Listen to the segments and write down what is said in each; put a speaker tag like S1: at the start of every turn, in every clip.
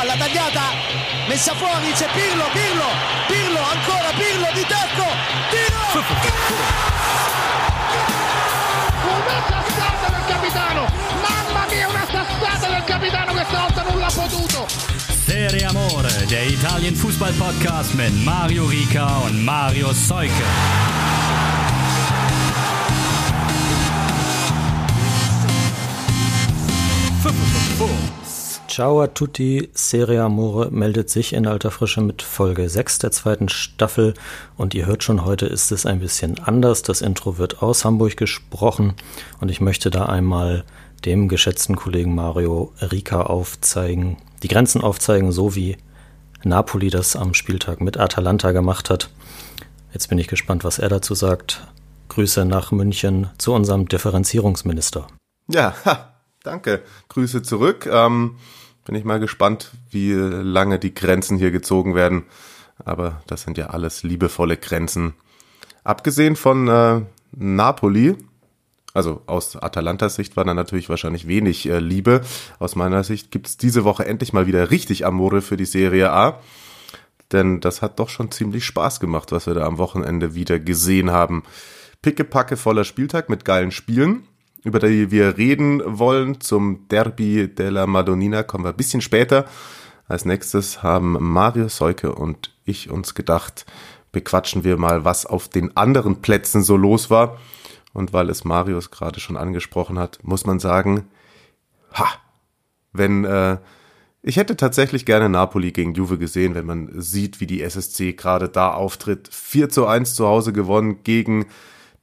S1: palla tagliata, messa fuori, c'è Pirlo, Pirlo, Pirlo, ancora Pirlo di tacco, tiro!
S2: Una sassata del capitano! Mamma mia, una sassata del capitano questa volta non l'ha potuto!
S3: Serie Amore, der Italien Fußball Podcast mit Mario Rica und Mario Seuke.
S4: Ciao a tutti, Serie Amore meldet sich in alter Frische mit Folge 6 der zweiten Staffel und ihr hört schon, heute ist es ein bisschen anders. Das Intro wird aus Hamburg gesprochen und ich möchte da einmal dem geschätzten Kollegen Mario Rika aufzeigen, die Grenzen aufzeigen, so wie Napoli das am Spieltag mit Atalanta gemacht hat. Jetzt bin ich gespannt, was er dazu sagt. Grüße nach München zu unserem Differenzierungsminister.
S5: Ja, ha, danke. Grüße zurück. Ähm, bin ich mal gespannt, wie lange die Grenzen hier gezogen werden. Aber das sind ja alles liebevolle Grenzen. Abgesehen von äh, Napoli, also aus Atalantas Sicht war da natürlich wahrscheinlich wenig äh, Liebe. Aus meiner Sicht gibt's diese Woche endlich mal wieder richtig Amore für die Serie A. Denn das hat doch schon ziemlich Spaß gemacht, was wir da am Wochenende wieder gesehen haben. Pickepacke voller Spieltag mit geilen Spielen über die wir reden wollen. Zum Derby della Madonnina kommen wir ein bisschen später. Als nächstes haben Mario Seuke und ich uns gedacht, bequatschen wir mal, was auf den anderen Plätzen so los war. Und weil es Marius gerade schon angesprochen hat, muss man sagen, ha, wenn, äh, ich hätte tatsächlich gerne Napoli gegen Juve gesehen, wenn man sieht, wie die SSC gerade da auftritt. 4 zu 1 zu Hause gewonnen gegen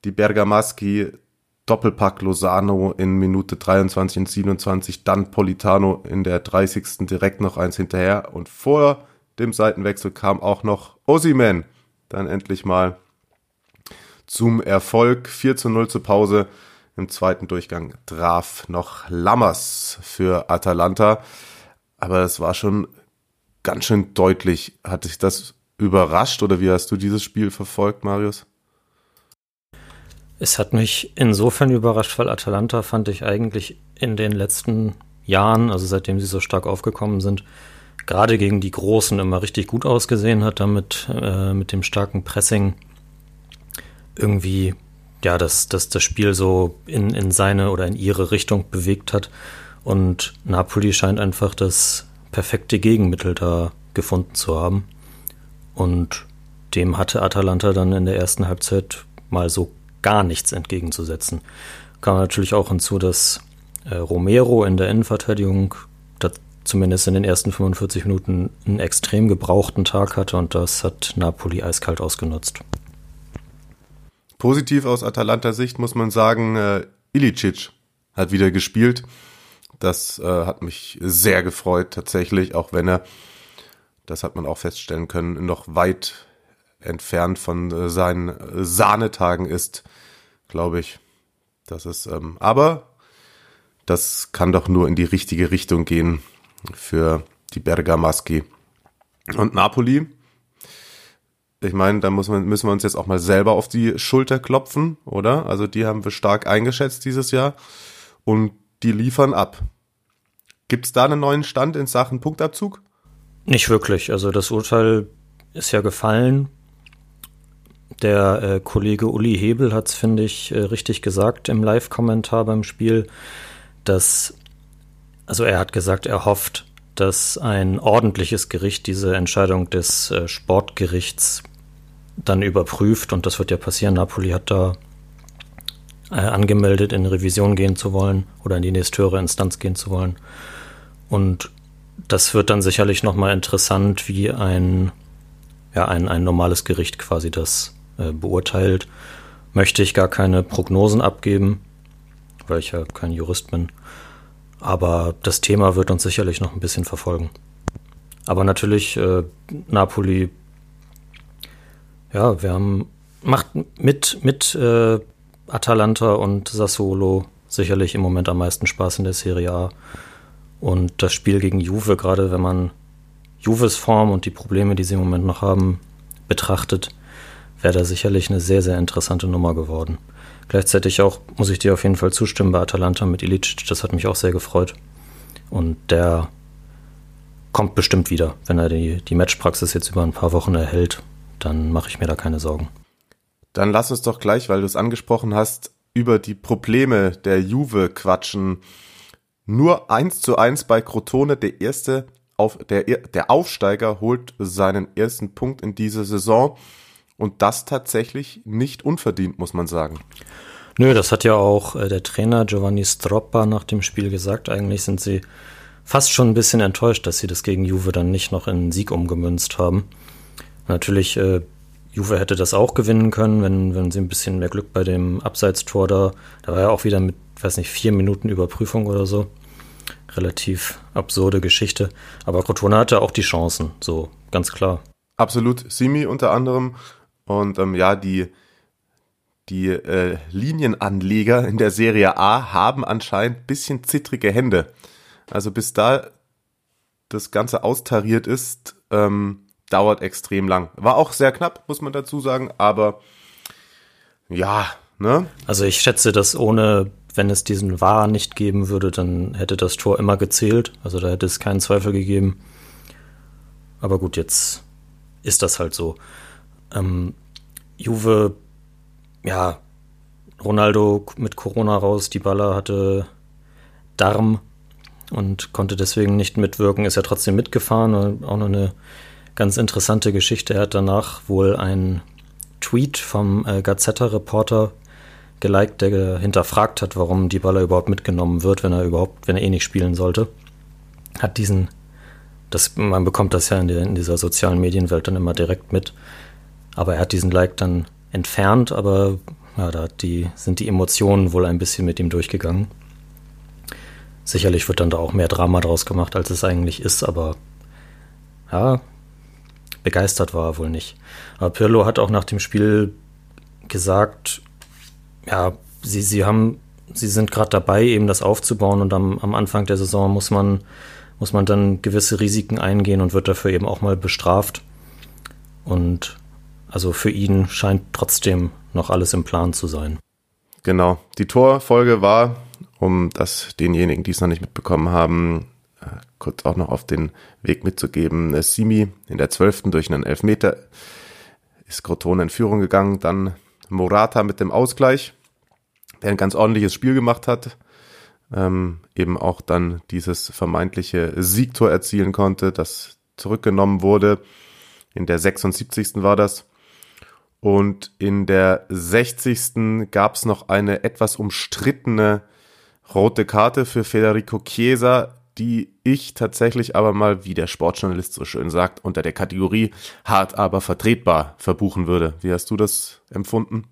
S5: die Bergamaschi, Doppelpack Lozano in Minute 23 und 27, dann Politano in der 30. direkt noch eins hinterher und vor dem Seitenwechsel kam auch noch Osiman dann endlich mal zum Erfolg. 4 zu 0 zur Pause. Im zweiten Durchgang traf noch Lammers für Atalanta. Aber es war schon ganz schön deutlich. Hat dich das überrascht oder wie hast du dieses Spiel verfolgt, Marius?
S4: Es hat mich insofern überrascht, weil Atalanta fand ich eigentlich in den letzten Jahren, also seitdem sie so stark aufgekommen sind, gerade gegen die Großen immer richtig gut ausgesehen hat, damit äh, mit dem starken Pressing irgendwie ja das, das, das Spiel so in, in seine oder in ihre Richtung bewegt hat. Und Napoli scheint einfach das perfekte Gegenmittel da gefunden zu haben. Und dem hatte Atalanta dann in der ersten Halbzeit mal so gar nichts entgegenzusetzen. Kam natürlich auch hinzu, dass äh, Romero in der Innenverteidigung zumindest in den ersten 45 Minuten einen extrem gebrauchten Tag hatte und das hat Napoli eiskalt ausgenutzt.
S5: Positiv aus Atalanta-Sicht muss man sagen, äh, Ilicic hat wieder gespielt. Das äh, hat mich sehr gefreut tatsächlich, auch wenn er, das hat man auch feststellen können, noch weit entfernt von äh, seinen Sahnetagen ist, glaube ich. Das ist, ähm, aber das kann doch nur in die richtige Richtung gehen für die Bergamaschi. Und Napoli, ich meine, da muss man, müssen wir uns jetzt auch mal selber auf die Schulter klopfen, oder? Also die haben wir stark eingeschätzt dieses Jahr und die liefern ab. Gibt es da einen neuen Stand in Sachen Punktabzug?
S4: Nicht wirklich. Also das Urteil ist ja gefallen. Der äh, Kollege Uli Hebel hat es, finde ich, äh, richtig gesagt im Live-Kommentar beim Spiel, dass, also er hat gesagt, er hofft, dass ein ordentliches Gericht diese Entscheidung des äh, Sportgerichts dann überprüft und das wird ja passieren. Napoli hat da äh, angemeldet, in Revision gehen zu wollen oder in die nächsthöhere Instanz gehen zu wollen. Und das wird dann sicherlich nochmal interessant, wie ein, ja, ein, ein normales Gericht quasi das äh, beurteilt, möchte ich gar keine Prognosen abgeben, weil ich ja kein Jurist bin. Aber das Thema wird uns sicherlich noch ein bisschen verfolgen. Aber natürlich, äh, Napoli, ja, wir haben, macht mit, mit äh, Atalanta und Sassuolo sicherlich im Moment am meisten Spaß in der Serie A. Und das Spiel gegen Juve, gerade wenn man Juves Form und die Probleme, die sie im Moment noch haben, betrachtet, wäre da sicherlich eine sehr, sehr interessante Nummer geworden. Gleichzeitig auch, muss ich dir auf jeden Fall zustimmen, bei Atalanta mit Ilicic, das hat mich auch sehr gefreut. Und der kommt bestimmt wieder. Wenn er die, die Matchpraxis jetzt über ein paar Wochen erhält, dann mache ich mir da keine Sorgen.
S5: Dann lass uns doch gleich, weil du es angesprochen hast, über die Probleme der Juve quatschen. Nur eins zu eins bei Crotone, der erste auf, der, der Aufsteiger holt seinen ersten Punkt in dieser Saison und das tatsächlich nicht unverdient, muss man sagen.
S4: Nö, das hat ja auch äh, der Trainer Giovanni Stroppa nach dem Spiel gesagt. Eigentlich sind sie fast schon ein bisschen enttäuscht, dass sie das gegen Juve dann nicht noch in Sieg umgemünzt haben. Natürlich, äh, Juve hätte das auch gewinnen können, wenn, wenn sie ein bisschen mehr Glück bei dem Abseitstor da. Da war ja auch wieder mit, weiß nicht, vier Minuten Überprüfung oder so. Relativ absurde Geschichte. Aber Crotone hatte auch die Chancen, so ganz klar.
S5: Absolut, Simi unter anderem. Und ähm, ja, die, die äh, Linienanleger in der Serie A haben anscheinend bisschen zittrige Hände. Also bis da das Ganze austariert ist, ähm, dauert extrem lang. War auch sehr knapp, muss man dazu sagen, aber ja, ne?
S4: Also ich schätze, dass ohne, wenn es diesen War nicht geben würde, dann hätte das Tor immer gezählt. Also da hätte es keinen Zweifel gegeben. Aber gut, jetzt ist das halt so. Ähm, Juve ja, Ronaldo mit Corona raus, die Baller hatte Darm und konnte deswegen nicht mitwirken, ist ja trotzdem mitgefahren. Auch noch eine ganz interessante Geschichte. Er hat danach wohl einen Tweet vom äh, Gazzetta-Reporter geliked, der hinterfragt hat, warum die Baller überhaupt mitgenommen wird, wenn er überhaupt, wenn er eh nicht spielen sollte. Hat diesen, das, man bekommt das ja in, der, in dieser sozialen Medienwelt dann immer direkt mit. Aber er hat diesen Like dann entfernt, aber ja, da die, sind die Emotionen wohl ein bisschen mit ihm durchgegangen. Sicherlich wird dann da auch mehr Drama draus gemacht, als es eigentlich ist, aber ja, begeistert war er wohl nicht. Aber Pirlo hat auch nach dem Spiel gesagt, ja, sie, sie haben, sie sind gerade dabei, eben das aufzubauen und am, am Anfang der Saison muss man, muss man dann gewisse Risiken eingehen und wird dafür eben auch mal bestraft. Und also für ihn scheint trotzdem noch alles im Plan zu sein.
S5: Genau. Die Torfolge war, um das denjenigen, die es noch nicht mitbekommen haben, äh, kurz auch noch auf den Weg mitzugeben. Äh, Simi in der 12. durch einen Elfmeter ist Crotone in Führung gegangen. Dann Morata mit dem Ausgleich, der ein ganz ordentliches Spiel gemacht hat. Ähm, eben auch dann dieses vermeintliche Siegtor erzielen konnte, das zurückgenommen wurde. In der 76. war das. Und in der 60. gab es noch eine etwas umstrittene rote Karte für Federico Chiesa, die ich tatsächlich aber mal, wie der Sportjournalist so schön sagt, unter der Kategorie hart aber vertretbar verbuchen würde. Wie hast du das empfunden?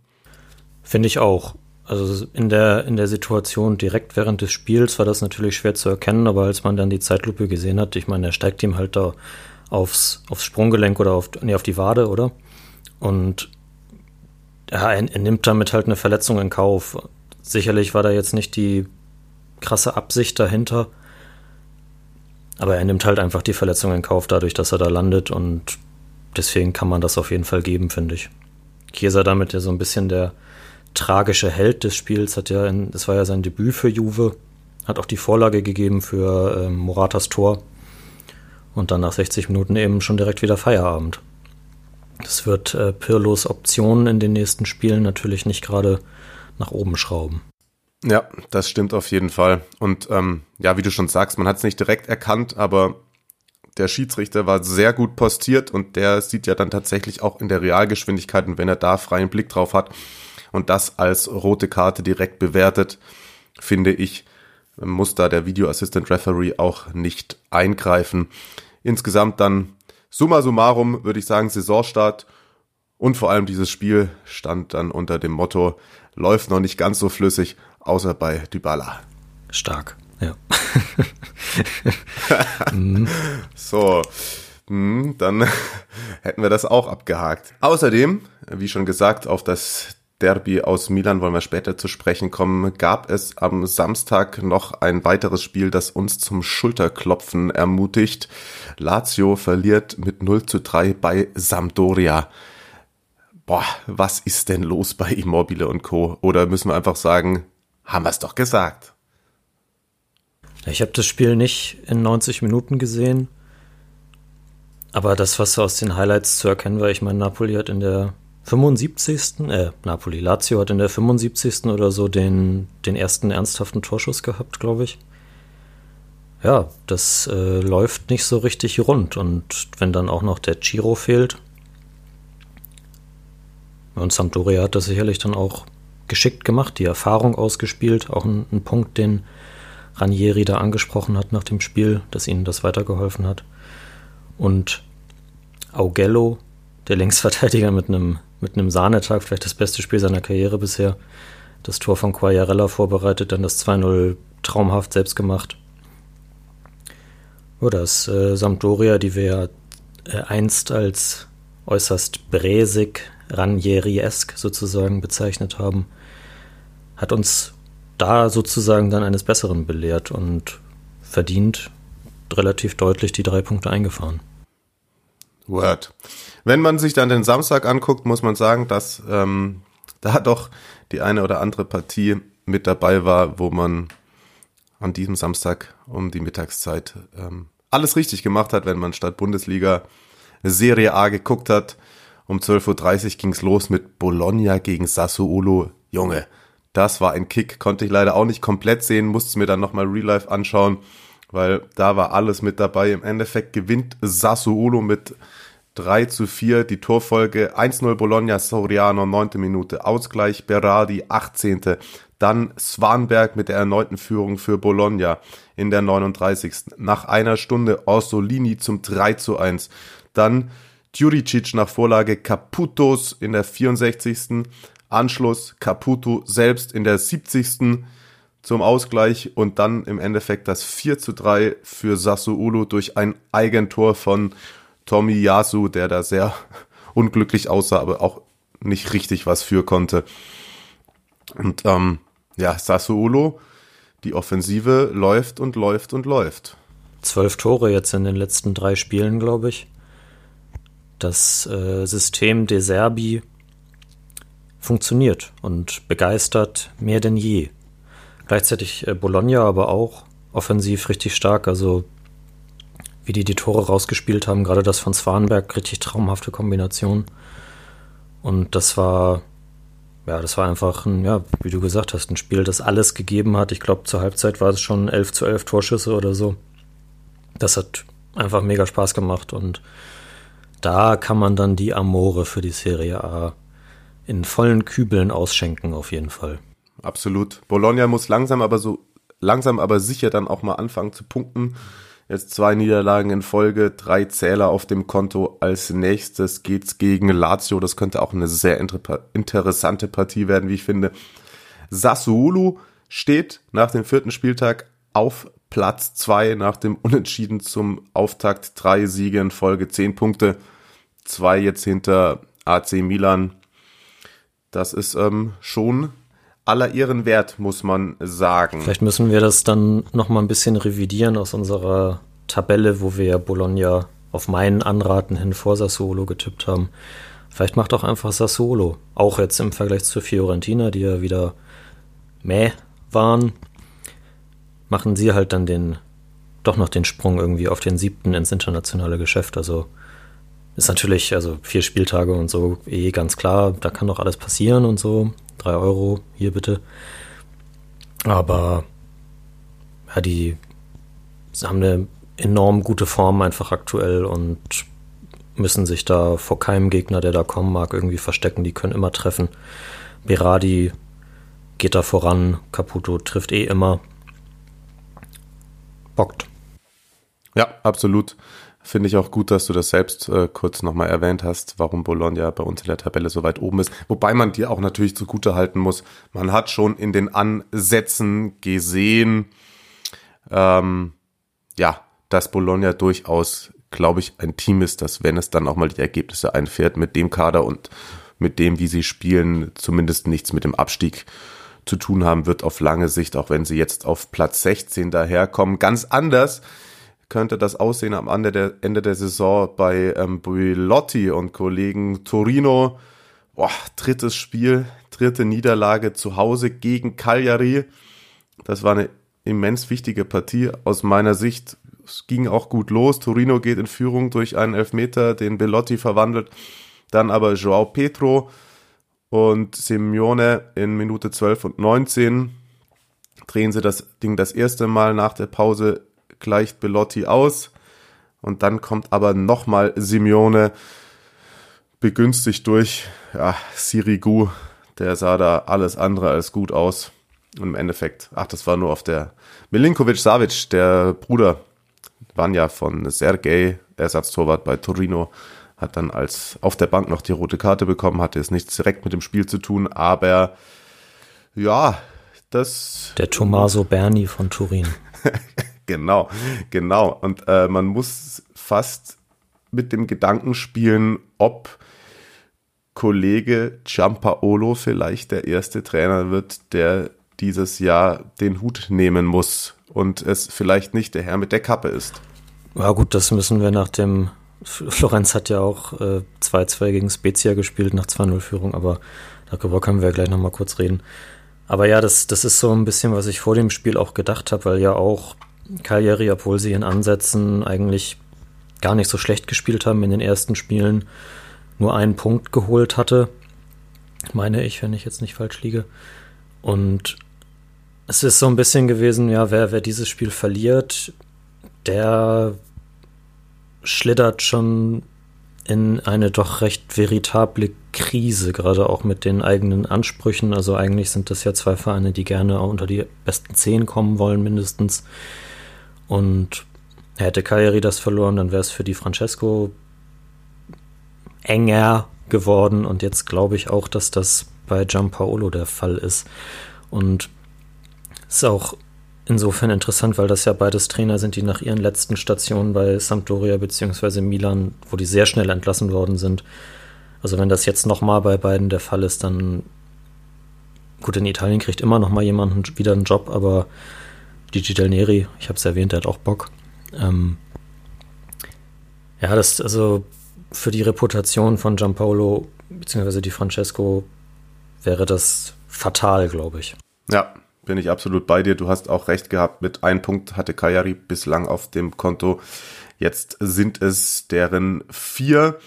S4: Finde ich auch. Also in der, in der Situation direkt während des Spiels war das natürlich schwer zu erkennen, aber als man dann die Zeitlupe gesehen hat, ich meine, er steigt ihm halt da aufs, aufs Sprunggelenk oder auf, nee, auf die Wade, oder? Und er, er nimmt damit halt eine Verletzung in Kauf. Sicherlich war da jetzt nicht die krasse Absicht dahinter, aber er nimmt halt einfach die Verletzung in Kauf, dadurch, dass er da landet und deswegen kann man das auf jeden Fall geben, finde ich. Chiesa damit ja so ein bisschen der tragische Held des Spiels, hat ja, in, das war ja sein Debüt für Juve, hat auch die Vorlage gegeben für äh, Moratas Tor und dann nach 60 Minuten eben schon direkt wieder Feierabend. Das wird äh, Pirlos Optionen in den nächsten Spielen natürlich nicht gerade nach oben schrauben.
S5: Ja, das stimmt auf jeden Fall. Und ähm, ja, wie du schon sagst, man hat es nicht direkt erkannt, aber der Schiedsrichter war sehr gut postiert und der sieht ja dann tatsächlich auch in der Realgeschwindigkeit und wenn er da freien Blick drauf hat und das als rote Karte direkt bewertet, finde ich, muss da der Video Assistant Referee auch nicht eingreifen. Insgesamt dann Summa summarum würde ich sagen, Saisonstart und vor allem dieses Spiel stand dann unter dem Motto, läuft noch nicht ganz so flüssig, außer bei Dybala.
S4: Stark, ja.
S5: So, hm, dann hätten wir das auch abgehakt. Außerdem, wie schon gesagt, auf das Derby aus Milan wollen wir später zu sprechen kommen, gab es am Samstag noch ein weiteres Spiel, das uns zum Schulterklopfen ermutigt. Lazio verliert mit 0 zu 3 bei Sampdoria. Boah, was ist denn los bei Immobile und Co? Oder müssen wir einfach sagen, haben wir es doch gesagt?
S4: Ich habe das Spiel nicht in 90 Minuten gesehen. Aber das, was aus den Highlights zu erkennen war, ich meine, Napoli hat in der 75. Äh, Napoli, Lazio hat in der 75. oder so den, den ersten ernsthaften Torschuss gehabt, glaube ich. Ja, das äh, läuft nicht so richtig rund. Und wenn dann auch noch der Giro fehlt. Und Sampdoria hat das sicherlich dann auch geschickt gemacht, die Erfahrung ausgespielt. Auch ein, ein Punkt, den Ranieri da angesprochen hat nach dem Spiel, dass ihnen das weitergeholfen hat. Und Augello, der Linksverteidiger mit einem mit einem Sahnetag, vielleicht das beste Spiel seiner Karriere bisher. Das Tor von Quagliarella vorbereitet, dann das 2-0 traumhaft selbst gemacht. Oder das äh, Sampdoria, die wir äh, einst als äußerst bräsig, Ranieri-esk sozusagen bezeichnet haben, hat uns da sozusagen dann eines Besseren belehrt und verdient relativ deutlich die drei Punkte eingefahren.
S5: Word. Wenn man sich dann den Samstag anguckt, muss man sagen, dass ähm, da doch die eine oder andere Partie mit dabei war, wo man an diesem Samstag um die Mittagszeit ähm, alles richtig gemacht hat, wenn man statt Bundesliga Serie A geguckt hat. Um 12.30 Uhr ging's los mit Bologna gegen Sassuolo. Junge, das war ein Kick, konnte ich leider auch nicht komplett sehen, musste es mir dann nochmal Real Life anschauen weil da war alles mit dabei. Im Endeffekt gewinnt Sassuolo mit 3 zu 4 die Torfolge 1-0 Bologna Soriano 9. Minute Ausgleich Berardi 18. Dann Swanberg mit der erneuten Führung für Bologna in der 39. Nach einer Stunde Orsolini zum 3 zu 1. Dann Djuricic nach Vorlage Caputos in der 64. Anschluss Caputo selbst in der 70 zum Ausgleich und dann im Endeffekt das 4 zu 3 für Sassuolo durch ein Eigentor von Tommy Yasu, der da sehr unglücklich aussah, aber auch nicht richtig was für konnte. Und ähm, ja, Sassuolo, die Offensive läuft und läuft und läuft.
S4: Zwölf Tore jetzt in den letzten drei Spielen, glaube ich. Das äh, System De Serbi funktioniert und begeistert mehr denn je. Gleichzeitig äh, Bologna aber auch offensiv richtig stark. Also wie die die Tore rausgespielt haben, gerade das von Swanberg, richtig traumhafte Kombination. Und das war, ja, das war einfach ein, ja, wie du gesagt hast, ein Spiel, das alles gegeben hat. Ich glaube, zur Halbzeit war es schon 11 zu 11 Torschüsse oder so. Das hat einfach mega Spaß gemacht und da kann man dann die Amore für die Serie A in vollen Kübeln ausschenken, auf jeden Fall
S5: absolut. Bologna muss langsam aber so langsam aber sicher dann auch mal anfangen zu punkten. Jetzt zwei Niederlagen in Folge, drei Zähler auf dem Konto. Als nächstes geht's gegen Lazio. Das könnte auch eine sehr interessante Partie werden, wie ich finde. Sassuolo steht nach dem vierten Spieltag auf Platz zwei nach dem Unentschieden zum Auftakt. Drei Siege in Folge, zehn Punkte. Zwei jetzt hinter AC Milan. Das ist ähm, schon aller ihren Wert, muss man sagen.
S4: Vielleicht müssen wir das dann nochmal ein bisschen revidieren aus unserer Tabelle, wo wir Bologna auf meinen Anraten hin vor Sassolo getippt haben. Vielleicht macht auch einfach Sassolo, auch jetzt im Vergleich zu Fiorentina, die ja wieder mäh waren, machen sie halt dann den, doch noch den Sprung irgendwie auf den siebten ins internationale Geschäft. Also ist natürlich, also vier Spieltage und so eh ganz klar, da kann doch alles passieren und so. 3 Euro, hier bitte. Aber ja, die haben eine enorm gute Form einfach aktuell und müssen sich da vor keinem Gegner, der da kommen mag, irgendwie verstecken. Die können immer treffen. Berardi geht da voran, Caputo trifft eh immer. Bockt.
S5: Ja, absolut. Finde ich auch gut, dass du das selbst äh, kurz nochmal erwähnt hast, warum Bologna bei uns in der Tabelle so weit oben ist. Wobei man dir auch natürlich zugute halten muss, man hat schon in den Ansätzen gesehen, ähm, ja, dass Bologna durchaus, glaube ich, ein Team ist, das, wenn es dann auch mal die Ergebnisse einfährt, mit dem Kader und mit dem, wie sie spielen, zumindest nichts mit dem Abstieg zu tun haben wird auf lange Sicht, auch wenn sie jetzt auf Platz 16 daherkommen. Ganz anders könnte das aussehen am Ende der, Saison bei ähm, Builotti und Kollegen Torino. Boah, drittes Spiel, dritte Niederlage zu Hause gegen Cagliari. Das war eine immens wichtige Partie aus meiner Sicht. es ging auch gut los. Torino geht in Führung durch einen Elfmeter, den Bellotti verwandelt. Dann aber Joao Petro und Simeone in Minute 12 und 19 drehen sie das Ding das erste Mal nach der Pause gleicht Bellotti aus. Und dann kommt aber nochmal Simeone begünstigt durch ja, Sirigu. Der sah da alles andere als gut aus. Und im Endeffekt, ach, das war nur auf der Milinkovic Savic, der Bruder, waren ja von Sergei, Ersatztorwart bei Torino, hat dann als auf der Bank noch die rote Karte bekommen, hatte es nichts direkt mit dem Spiel zu tun, aber ja, das.
S4: Der Tommaso Berni von Turin.
S5: genau, genau. Und äh, man muss fast mit dem Gedanken spielen, ob Kollege Giampaolo vielleicht der erste Trainer wird, der dieses Jahr den Hut nehmen muss und es vielleicht nicht der Herr mit der Kappe ist.
S4: Ja gut, das müssen wir nach dem Florenz hat ja auch 2-2 äh, gegen Spezia gespielt nach 2-0-Führung, aber darüber können wir ja gleich nochmal kurz reden. Aber ja, das, das ist so ein bisschen, was ich vor dem Spiel auch gedacht habe, weil ja auch Cagliari, obwohl sie in Ansätzen eigentlich gar nicht so schlecht gespielt haben in den ersten Spielen, nur einen Punkt geholt hatte, meine ich, wenn ich jetzt nicht falsch liege. Und es ist so ein bisschen gewesen, ja, wer, wer dieses Spiel verliert, der schlittert schon in eine doch recht veritable Krise, gerade auch mit den eigenen Ansprüchen. Also eigentlich sind das ja zwei Vereine, die gerne unter die besten zehn kommen wollen, mindestens. Und hätte Cagliari das verloren, dann wäre es für die Francesco enger geworden. Und jetzt glaube ich auch, dass das bei Giampaolo der Fall ist. Und ist auch insofern interessant, weil das ja beides Trainer sind, die nach ihren letzten Stationen bei Sampdoria bzw. Milan, wo die sehr schnell entlassen worden sind. Also wenn das jetzt nochmal bei beiden der Fall ist, dann gut, in Italien kriegt immer noch mal jemand wieder einen Job, aber Gigi Del Neri, ich habe es erwähnt, der hat auch Bock. Ähm ja, das also für die Reputation von Giampaolo bzw. die Francesco wäre das fatal, glaube ich.
S5: Ja, bin ich absolut bei dir. Du hast auch recht gehabt. Mit einem Punkt hatte Kayari bislang auf dem Konto. Jetzt sind es deren vier.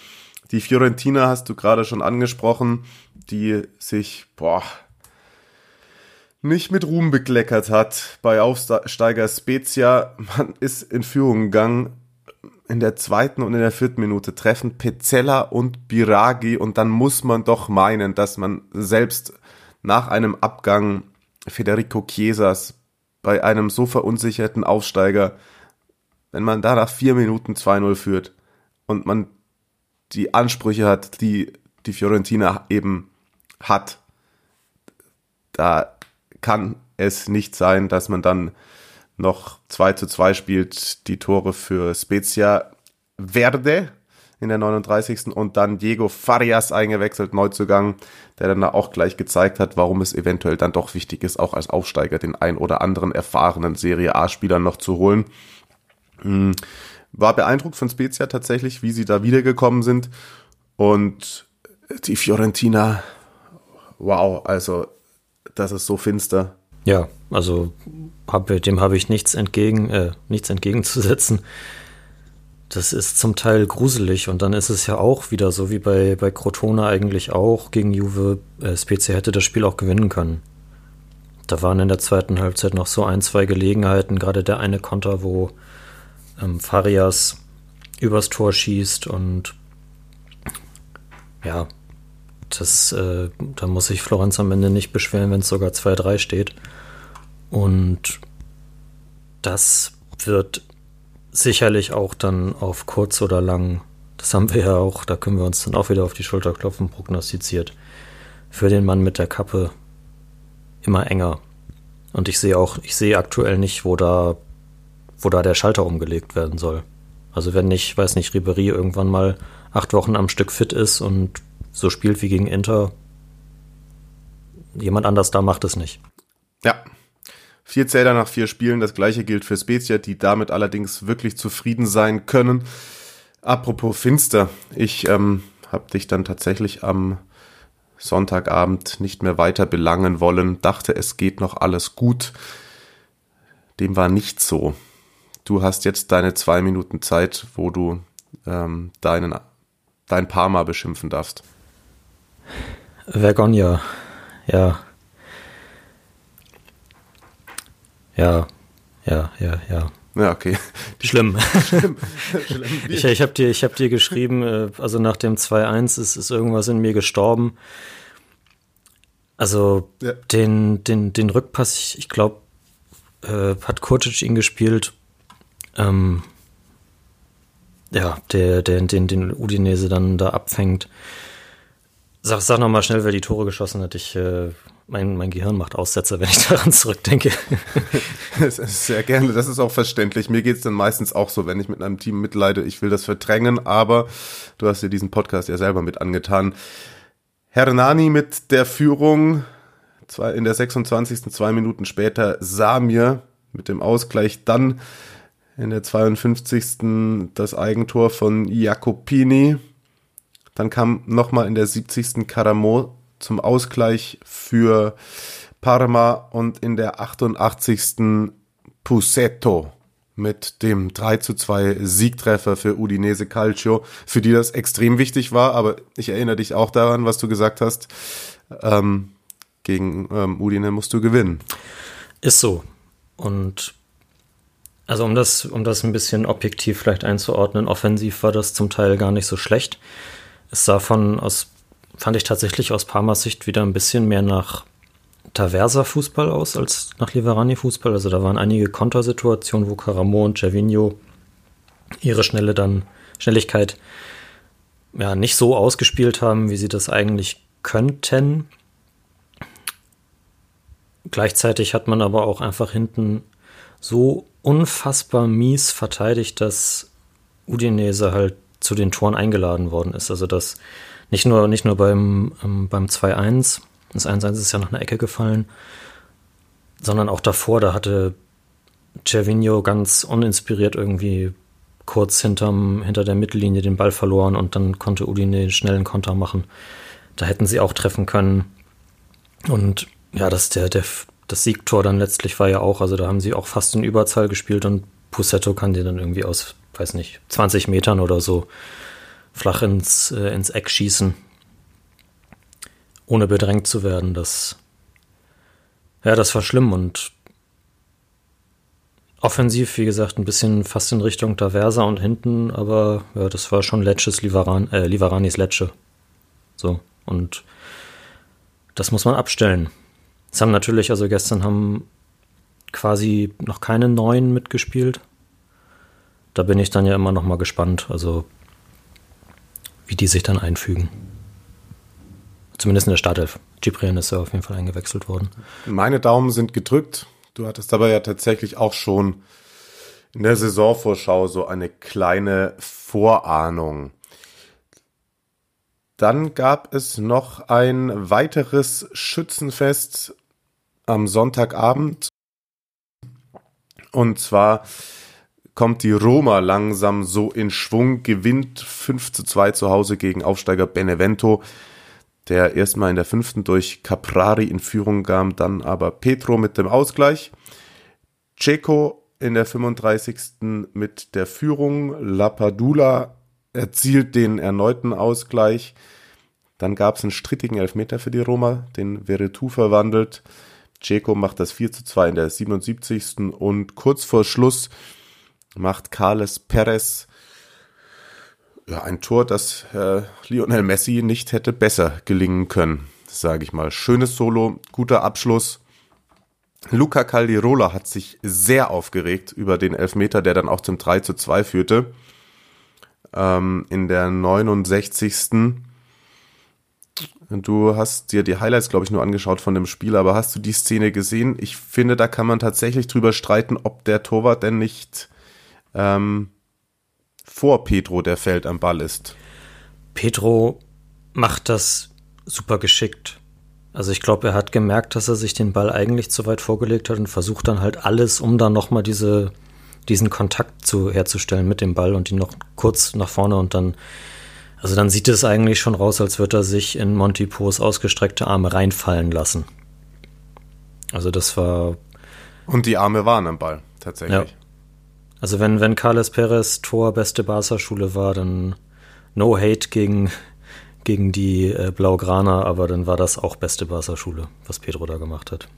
S5: Die Fiorentina hast du gerade schon angesprochen, die sich, boah, nicht mit Ruhm bekleckert hat bei Aufsteiger Spezia. Man ist in Führung gegangen. In der zweiten und in der vierten Minute treffen Pezzella und Biragi und dann muss man doch meinen, dass man selbst nach einem Abgang Federico Chiesas bei einem so verunsicherten Aufsteiger, wenn man da nach vier Minuten 2-0 führt und man die Ansprüche hat, die die Fiorentina eben hat, da kann es nicht sein, dass man dann noch 2 zu 2 spielt, die Tore für Spezia Verde in der 39. und dann Diego Farias eingewechselt, Neuzugang, der dann auch gleich gezeigt hat, warum es eventuell dann doch wichtig ist, auch als Aufsteiger den ein oder anderen erfahrenen Serie A-Spieler noch zu holen. Hm, war beeindruckt von Spezia tatsächlich, wie sie da wiedergekommen sind und die Fiorentina, wow, also das ist so finster.
S4: Ja, also hab, dem habe ich nichts entgegen, äh, nichts entgegenzusetzen das ist zum Teil gruselig und dann ist es ja auch wieder so wie bei, bei Crotone eigentlich auch gegen Juve. Äh, Spezia hätte das Spiel auch gewinnen können. Da waren in der zweiten Halbzeit noch so ein, zwei Gelegenheiten, gerade der eine Konter, wo ähm, Farias übers Tor schießt und ja, das, äh, da muss sich Florenz am Ende nicht beschweren, wenn es sogar 2-3 steht. Und das wird sicherlich auch dann auf kurz oder lang, das haben wir ja auch, da können wir uns dann auch wieder auf die Schulter klopfen, prognostiziert, für den Mann mit der Kappe immer enger. Und ich sehe auch, ich sehe aktuell nicht, wo da, wo da der Schalter umgelegt werden soll. Also wenn nicht, weiß nicht, Ribery irgendwann mal acht Wochen am Stück fit ist und so spielt wie gegen Inter, jemand anders da macht es nicht.
S5: Ja, Vier Zähler nach vier Spielen, das gleiche gilt für Spezia, die damit allerdings wirklich zufrieden sein können. Apropos finster, ich ähm, habe dich dann tatsächlich am Sonntagabend nicht mehr weiter belangen wollen, dachte, es geht noch alles gut. Dem war nicht so. du hast jetzt deine zwei Minuten Zeit, wo du ähm, deinen, dein Parma beschimpfen darfst.
S4: Vergonia, ja. Ja, ja, ja, ja.
S5: Ja, okay.
S4: Schlimm. Schlimm. Schlimm. Ich, ich habe dir, hab dir geschrieben, äh, also nach dem 2-1 ist, ist irgendwas in mir gestorben. Also ja. den, den, den Rückpass, ich, ich glaube, äh, hat Kurtic ihn gespielt. Ähm, ja, der, der den, den Udinese dann da abfängt. Sag, sag noch mal schnell, wer die Tore geschossen hat. Ich, äh, mein, mein Gehirn macht Aussetzer, wenn ich daran zurückdenke.
S5: Sehr gerne, das ist auch verständlich. Mir geht's dann meistens auch so, wenn ich mit einem Team mitleide, ich will das verdrängen, aber du hast dir diesen Podcast ja selber mit angetan. Hernani mit der Führung, zwei, in der 26. zwei Minuten später Samir mit dem Ausgleich, dann in der 52. das Eigentor von Jacopini. Dann kam nochmal in der 70. Caramo zum Ausgleich für Parma und in der 88. Pusetto mit dem 3 zu 2 Siegtreffer für Udinese Calcio, für die das extrem wichtig war, aber ich erinnere dich auch daran, was du gesagt hast, ähm, gegen ähm, Udine musst du gewinnen.
S4: Ist so. Und also um das, um das ein bisschen objektiv vielleicht einzuordnen, offensiv war das zum Teil gar nicht so schlecht. Es sah von aus, fand ich tatsächlich aus Parmas Sicht wieder ein bisschen mehr nach Taversa-Fußball aus als nach Liverani-Fußball. Also da waren einige Kontersituationen, wo Caramo und Gervinho ihre Schnelle dann, Schnelligkeit ja nicht so ausgespielt haben, wie sie das eigentlich könnten. Gleichzeitig hat man aber auch einfach hinten so unfassbar mies verteidigt, dass Udinese halt zu den Toren eingeladen worden ist. Also das nicht nur, nicht nur beim, ähm, beim 2-1, das 1-1 ist ja nach einer Ecke gefallen, sondern auch davor, da hatte Cervinho ganz uninspiriert irgendwie kurz hinterm, hinter der Mittellinie den Ball verloren und dann konnte Udine den schnellen Konter machen. Da hätten sie auch treffen können. Und ja, das, der, der, das Siegtor dann letztlich war ja auch, also da haben sie auch fast in Überzahl gespielt und Pusetto kann dir dann irgendwie aus, weiß nicht, 20 Metern oder so flach ins, äh, ins Eck schießen, ohne bedrängt zu werden. Das, ja, das war schlimm und offensiv, wie gesagt, ein bisschen fast in Richtung Taversa und hinten, aber ja, das war schon Lecces Livaran, äh, Livaranis Lecce. So, und das muss man abstellen. Es haben natürlich, also gestern haben quasi noch keine neuen mitgespielt. Da bin ich dann ja immer noch mal gespannt, also wie die sich dann einfügen. Zumindest in der Startelf. Ciprian ist ja auf jeden Fall eingewechselt worden.
S5: Meine Daumen sind gedrückt. Du hattest dabei ja tatsächlich auch schon in der Saisonvorschau so eine kleine Vorahnung. Dann gab es noch ein weiteres Schützenfest am Sonntagabend. Und zwar kommt die Roma langsam so in Schwung, gewinnt 5 zu 2 zu Hause gegen Aufsteiger Benevento, der erstmal in der fünften durch Caprari in Führung kam, dann aber Petro mit dem Ausgleich. Ceco in der 35. mit der Führung. Lapadula erzielt den erneuten Ausgleich. Dann gab es einen strittigen Elfmeter für die Roma, den Veretout verwandelt. Ceco macht das 4 zu 2 in der 77. Und kurz vor Schluss macht Carles Perez ja, ein Tor, das äh, Lionel Messi nicht hätte besser gelingen können, sage ich mal. Schönes Solo, guter Abschluss. Luca Caldirola hat sich sehr aufgeregt über den Elfmeter, der dann auch zum 3 zu 2 führte. Ähm, in der 69. Du hast dir die Highlights, glaube ich, nur angeschaut von dem Spiel, aber hast du die Szene gesehen? Ich finde, da kann man tatsächlich drüber streiten, ob der Torwart denn nicht ähm, vor Petro, der fällt am Ball ist.
S4: Petro macht das super geschickt. Also ich glaube, er hat gemerkt, dass er sich den Ball eigentlich zu weit vorgelegt hat und versucht dann halt alles, um dann nochmal diese, diesen Kontakt zu, herzustellen mit dem Ball und ihn noch kurz nach vorne und dann also dann sieht es eigentlich schon raus, als würde er sich in Monty Poes ausgestreckte Arme reinfallen lassen. Also das war.
S5: Und die Arme waren am Ball, tatsächlich. Ja.
S4: Also wenn, wenn Carles Perez Tor beste Barca-Schule war, dann no hate gegen, gegen die äh, Blaugrana, aber dann war das auch beste Barca-Schule, was Pedro da gemacht hat.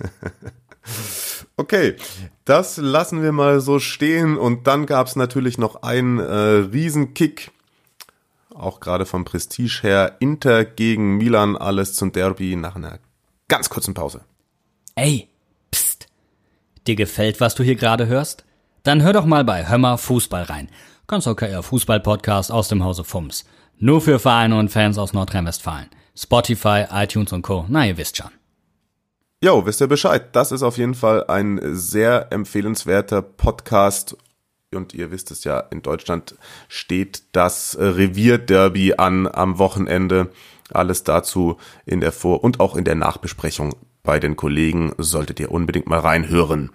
S5: okay, das lassen wir mal so stehen und dann gab es natürlich noch einen äh, Riesenkick, auch gerade vom Prestige her, Inter gegen Milan, alles zum Derby nach einer ganz kurzen Pause.
S3: Ey, dir gefällt, was du hier gerade hörst? Dann hör doch mal bei Hömmer Fußball rein. Ganz okayer Fußball-Podcast aus dem Hause Fums. Nur für Vereine und Fans aus Nordrhein-Westfalen. Spotify, iTunes und Co. Na, ihr wisst schon.
S5: Jo, wisst ihr Bescheid. Das ist auf jeden Fall ein sehr empfehlenswerter Podcast. Und ihr wisst es ja, in Deutschland steht das Revierderby an am Wochenende. Alles dazu in der Vor- und auch in der Nachbesprechung bei den Kollegen solltet ihr unbedingt mal reinhören.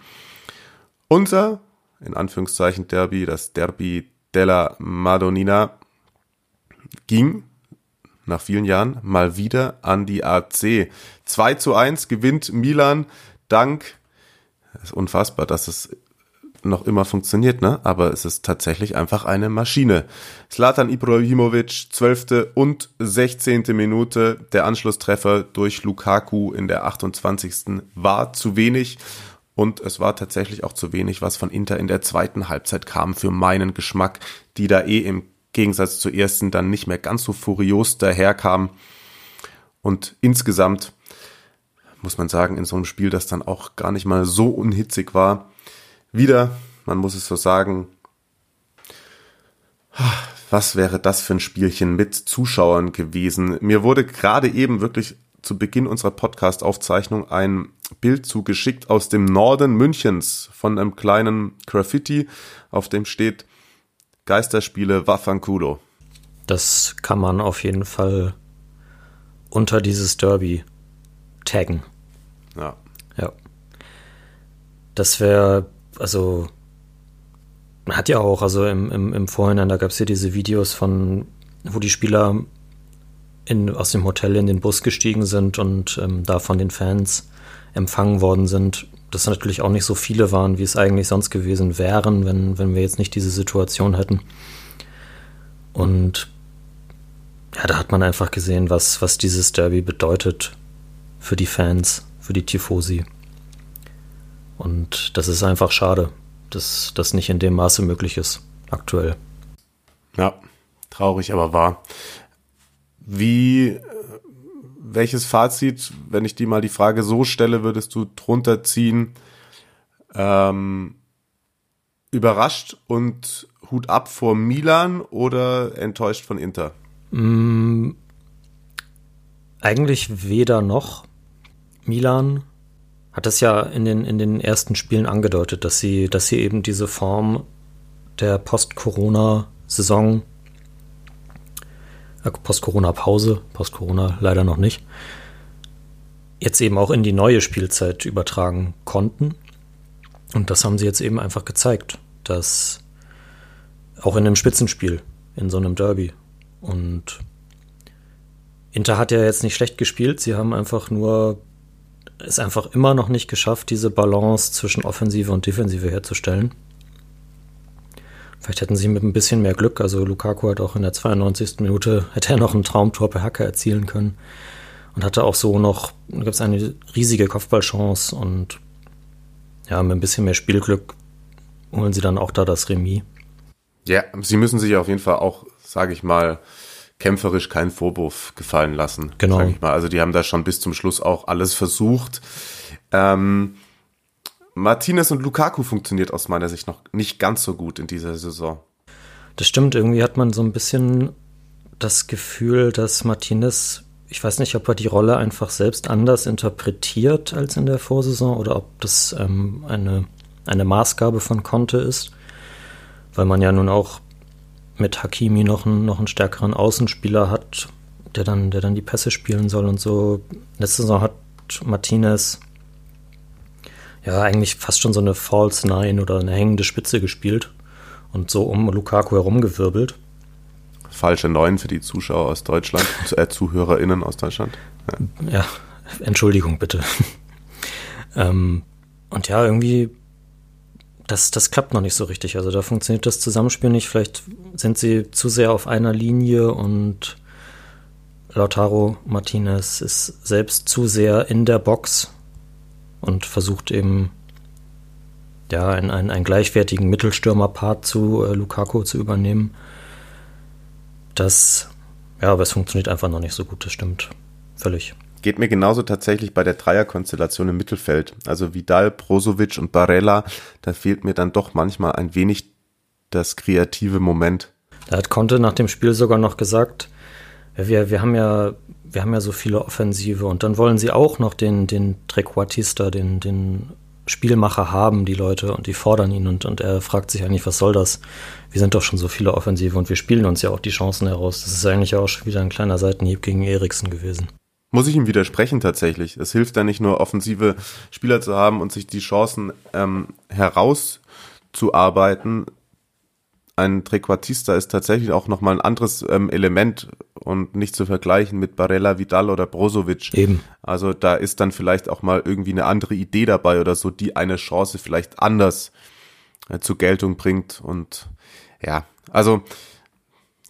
S5: Unser, in Anführungszeichen, Derby, das Derby della Madonnina, ging nach vielen Jahren mal wieder an die AC. 2 zu 1 gewinnt Milan dank, das ist unfassbar, dass es noch immer funktioniert, ne? Aber es ist tatsächlich einfach eine Maschine. Slatan Ibrahimovic, 12. und 16. Minute. Der Anschlusstreffer durch Lukaku in der 28. war zu wenig. Und es war tatsächlich auch zu wenig, was von Inter in der zweiten Halbzeit kam für meinen Geschmack, die da eh im Gegensatz zur ersten dann nicht mehr ganz so furios daherkam. Und insgesamt muss man sagen, in so einem Spiel, das dann auch gar nicht mal so unhitzig war, wieder, man muss es so sagen, was wäre das für ein Spielchen mit Zuschauern gewesen? Mir wurde gerade eben wirklich zu Beginn unserer Podcast-Aufzeichnung ein Bild zugeschickt aus dem Norden Münchens von einem kleinen Graffiti, auf dem steht Geisterspiele Waffankulo.
S4: Das kann man auf jeden Fall unter dieses Derby taggen.
S5: Ja.
S4: Ja. Das wäre, also, man hat ja auch, also im, im, im Vorhinein, da gab es ja diese Videos von, wo die Spieler in, aus dem Hotel in den Bus gestiegen sind und ähm, da von den Fans empfangen worden sind. Das natürlich auch nicht so viele waren, wie es eigentlich sonst gewesen wären, wenn, wenn wir jetzt nicht diese Situation hätten. Und ja, da hat man einfach gesehen, was, was dieses Derby bedeutet für die Fans, für die Tifosi. Und das ist einfach schade, dass das nicht in dem Maße möglich ist, aktuell.
S5: Ja, traurig, aber wahr. Wie, welches Fazit, wenn ich dir mal die Frage so stelle, würdest du drunter ziehen? Ähm, überrascht und Hut ab vor Milan oder enttäuscht von Inter?
S4: Mm, eigentlich weder noch. Milan hat es ja in den, in den ersten Spielen angedeutet, dass sie, dass sie eben diese Form der Post-Corona-Saison, äh, Post-Corona-Pause, Post-Corona leider noch nicht, jetzt eben auch in die neue Spielzeit übertragen konnten. Und das haben sie jetzt eben einfach gezeigt, dass auch in einem Spitzenspiel, in so einem Derby. Und Inter hat ja jetzt nicht schlecht gespielt, sie haben einfach nur es einfach immer noch nicht geschafft, diese Balance zwischen Offensive und Defensive herzustellen. Vielleicht hätten sie mit ein bisschen mehr Glück, also Lukaku hat auch in der 92. Minute, hätte er noch ein Traumtor per Hacke erzielen können und hatte auch so noch, da es eine riesige Kopfballchance und ja, mit ein bisschen mehr Spielglück holen sie dann auch da das Remis.
S5: Ja, sie müssen sich auf jeden Fall auch, sage ich mal, kämpferisch keinen Vorwurf gefallen lassen.
S4: Genau.
S5: Sag ich mal. Also die haben da schon bis zum Schluss auch alles versucht. Ähm, Martinez und Lukaku funktioniert aus meiner Sicht noch nicht ganz so gut in dieser Saison.
S4: Das stimmt, irgendwie hat man so ein bisschen das Gefühl, dass Martinez, ich weiß nicht, ob er die Rolle einfach selbst anders interpretiert als in der Vorsaison oder ob das ähm, eine, eine Maßgabe von Conte ist, weil man ja nun auch mit Hakimi noch einen, noch einen stärkeren Außenspieler hat, der dann, der dann die Pässe spielen soll und so. Letzte Saison hat Martinez ja eigentlich fast schon so eine False Nine oder eine hängende Spitze gespielt und so um Lukaku herumgewirbelt.
S5: Falsche Neun für die Zuschauer aus Deutschland, äh, ZuhörerInnen aus Deutschland.
S4: Ja, ja Entschuldigung bitte. ähm, und ja, irgendwie das, das klappt noch nicht so richtig. Also da funktioniert das Zusammenspiel nicht. Vielleicht sind sie zu sehr auf einer Linie und Lautaro Martinez ist selbst zu sehr in der Box und versucht eben ja, einen, einen, gleichwertigen Mittelstürmer-Part zu äh, Lukaku zu übernehmen. Das, ja, aber es funktioniert einfach noch nicht so gut, das stimmt. Völlig.
S5: Geht mir genauso tatsächlich bei der Dreierkonstellation im Mittelfeld. Also Vidal, Brozovic und Barella, da fehlt mir dann doch manchmal ein wenig das kreative Moment.
S4: Da hat Conte nach dem Spiel sogar noch gesagt, wir, wir haben ja, wir haben ja so viele Offensive und dann wollen sie auch noch den, den Trequartista, den, den Spielmacher haben, die Leute, und die fordern ihn und, und er fragt sich eigentlich, was soll das? Wir sind doch schon so viele Offensive und wir spielen uns ja auch die Chancen heraus. Das ist eigentlich auch schon wieder ein kleiner Seitenhieb gegen Eriksen gewesen.
S5: Muss ich ihm widersprechen tatsächlich. Es hilft da nicht nur offensive Spieler zu haben und sich die Chancen ähm, herauszuarbeiten. Ein Trequartista ist tatsächlich auch nochmal ein anderes ähm, Element und nicht zu vergleichen mit Barella, Vidal oder Brozovic.
S4: Eben.
S5: Also da ist dann vielleicht auch mal irgendwie eine andere Idee dabei oder so, die eine Chance vielleicht anders äh, zur Geltung bringt. Und ja, also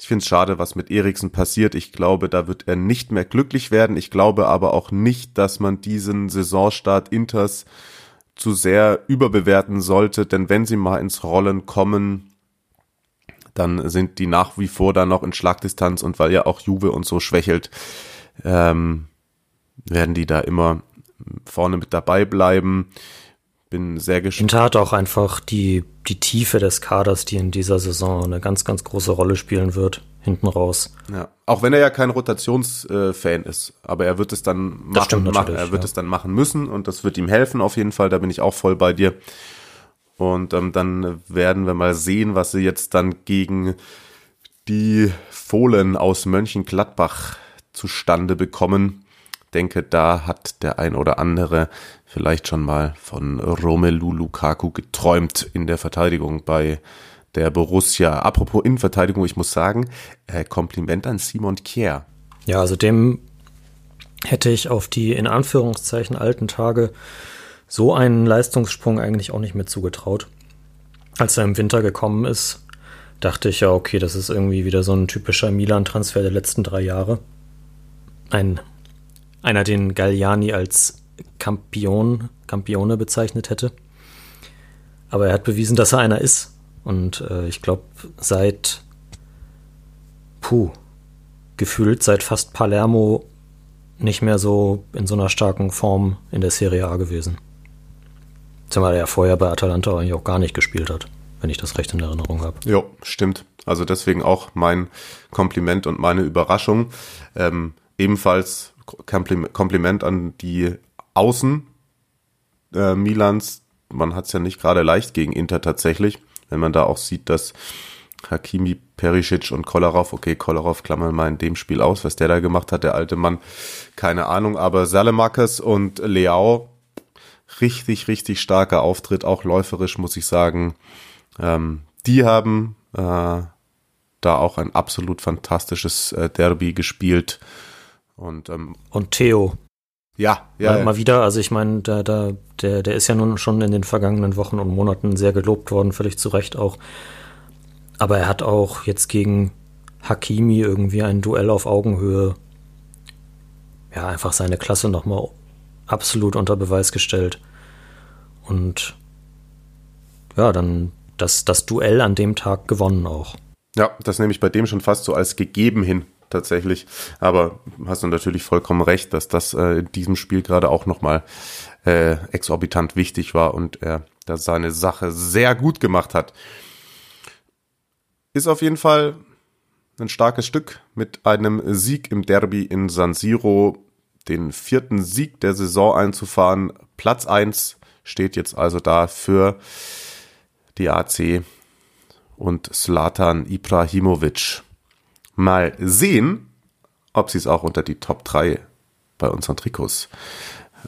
S5: ich finde es schade, was mit Eriksen passiert. Ich glaube, da wird er nicht mehr glücklich werden. Ich glaube aber auch nicht, dass man diesen Saisonstart Inters zu sehr überbewerten sollte, denn wenn sie mal ins Rollen kommen, dann sind die nach wie vor da noch in Schlagdistanz und weil ja auch Juve und so schwächelt, ähm, werden die da immer vorne mit dabei bleiben bin sehr gespannt.
S4: Inter hat auch einfach die, die Tiefe des Kaders, die in dieser Saison eine ganz, ganz große Rolle spielen wird, hinten raus.
S5: Ja. Auch wenn er ja kein Rotationsfan ist, aber er wird es dann machen, machen er wird ja. es dann machen müssen und das wird ihm helfen auf jeden Fall, da bin ich auch voll bei dir. Und ähm, dann werden wir mal sehen, was sie jetzt dann gegen die Fohlen aus Mönchengladbach zustande bekommen. Denke, da hat der ein oder andere vielleicht schon mal von Romelu Lukaku geträumt in der Verteidigung bei der Borussia. Apropos Innenverteidigung, ich muss sagen, äh, Kompliment an Simon Kier.
S4: Ja, also dem hätte ich auf die in Anführungszeichen alten Tage so einen Leistungssprung eigentlich auch nicht mehr zugetraut. Als er im Winter gekommen ist, dachte ich ja, okay, das ist irgendwie wieder so ein typischer Milan-Transfer der letzten drei Jahre. Ein, einer, den Galliani als Campion, Campione bezeichnet hätte. Aber er hat bewiesen, dass er einer ist. Und äh, ich glaube, seit, puh, gefühlt seit fast Palermo nicht mehr so in so einer starken Form in der Serie A gewesen. Zumal er vorher bei Atalanta eigentlich auch gar nicht gespielt hat, wenn ich das recht in Erinnerung habe.
S5: Ja, stimmt. Also deswegen auch mein Kompliment und meine Überraschung. Ähm, ebenfalls Kompliment an die Außen äh, Milans, man hat es ja nicht gerade leicht gegen Inter tatsächlich, wenn man da auch sieht, dass Hakimi, Perisic und Kolarov, okay, Kolarov klammern mal in dem Spiel aus, was der da gemacht hat, der alte Mann, keine Ahnung, aber Salemakers und Leao, richtig, richtig starker Auftritt, auch läuferisch, muss ich sagen. Ähm, die haben äh, da auch ein absolut fantastisches äh, Derby gespielt. Und, ähm,
S4: und Theo,
S5: ja,
S4: ja. Mal, mal wieder, also ich meine, da, da, der, der ist ja nun schon in den vergangenen Wochen und Monaten sehr gelobt worden, völlig zu Recht auch. Aber er hat auch jetzt gegen Hakimi irgendwie ein Duell auf Augenhöhe, ja, einfach seine Klasse nochmal absolut unter Beweis gestellt. Und ja, dann das, das Duell an dem Tag gewonnen auch.
S5: Ja, das nehme ich bei dem schon fast so als gegeben hin tatsächlich. Aber hast du natürlich vollkommen recht, dass das äh, in diesem Spiel gerade auch nochmal äh, exorbitant wichtig war und er da seine Sache sehr gut gemacht hat. Ist auf jeden Fall ein starkes Stück mit einem Sieg im Derby in San Siro, den vierten Sieg der Saison einzufahren. Platz eins steht jetzt also da für die AC und Slatan Ibrahimovic. Mal sehen, ob sie es auch unter die Top 3 bei unseren Trikots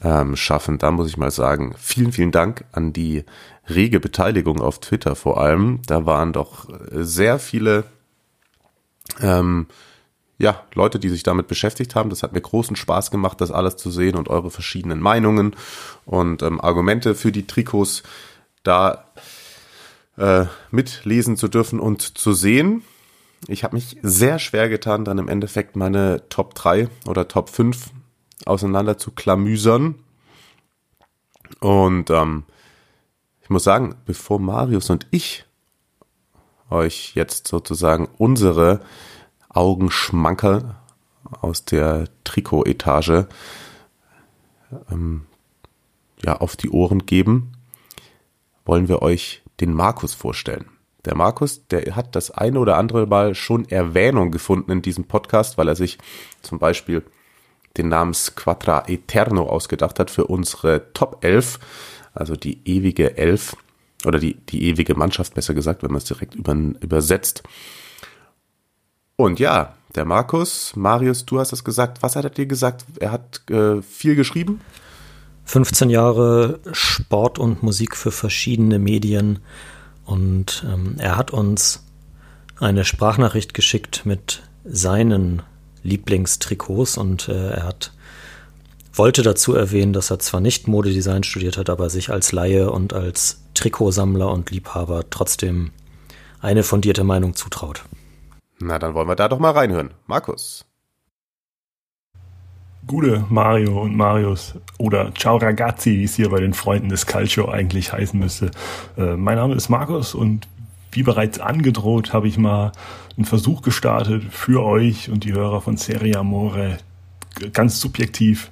S5: ähm, schaffen. Da muss ich mal sagen, vielen, vielen Dank an die rege Beteiligung auf Twitter vor allem. Da waren doch sehr viele ähm, ja, Leute, die sich damit beschäftigt haben. Das hat mir großen Spaß gemacht, das alles zu sehen und eure verschiedenen Meinungen und ähm, Argumente für die Trikots. Da äh, mitlesen zu dürfen und zu sehen. Ich habe mich sehr schwer getan, dann im Endeffekt meine Top 3 oder Top 5 auseinander zu klamüsern. Und ähm, ich muss sagen, bevor Marius und ich euch jetzt sozusagen unsere Augenschmankerl aus der Trikotetage ähm, ja, auf die Ohren geben, wollen wir euch den Markus vorstellen. Der Markus, der hat das eine oder andere Mal schon Erwähnung gefunden in diesem Podcast, weil er sich zum Beispiel den Namen Squadra Eterno ausgedacht hat für unsere Top 11, also die ewige Elf oder die, die ewige Mannschaft, besser gesagt, wenn man es direkt über, übersetzt. Und ja, der Markus, Marius, du hast es gesagt. Was hat er dir gesagt? Er hat äh, viel geschrieben.
S4: 15 Jahre Sport und Musik für verschiedene Medien und ähm, er hat uns eine Sprachnachricht geschickt mit seinen Lieblingstrikots und äh, er hat wollte dazu erwähnen, dass er zwar nicht Modedesign studiert hat, aber sich als Laie und als Trikotsammler und Liebhaber trotzdem eine fundierte Meinung zutraut.
S5: Na, dann wollen wir da doch mal reinhören. Markus.
S6: Gute Mario und Marius oder Ciao Ragazzi, wie es hier bei den Freunden des Calcio eigentlich heißen müsste. Äh, mein Name ist Markus und wie bereits angedroht habe ich mal einen Versuch gestartet für euch und die Hörer von Serie Amore ganz subjektiv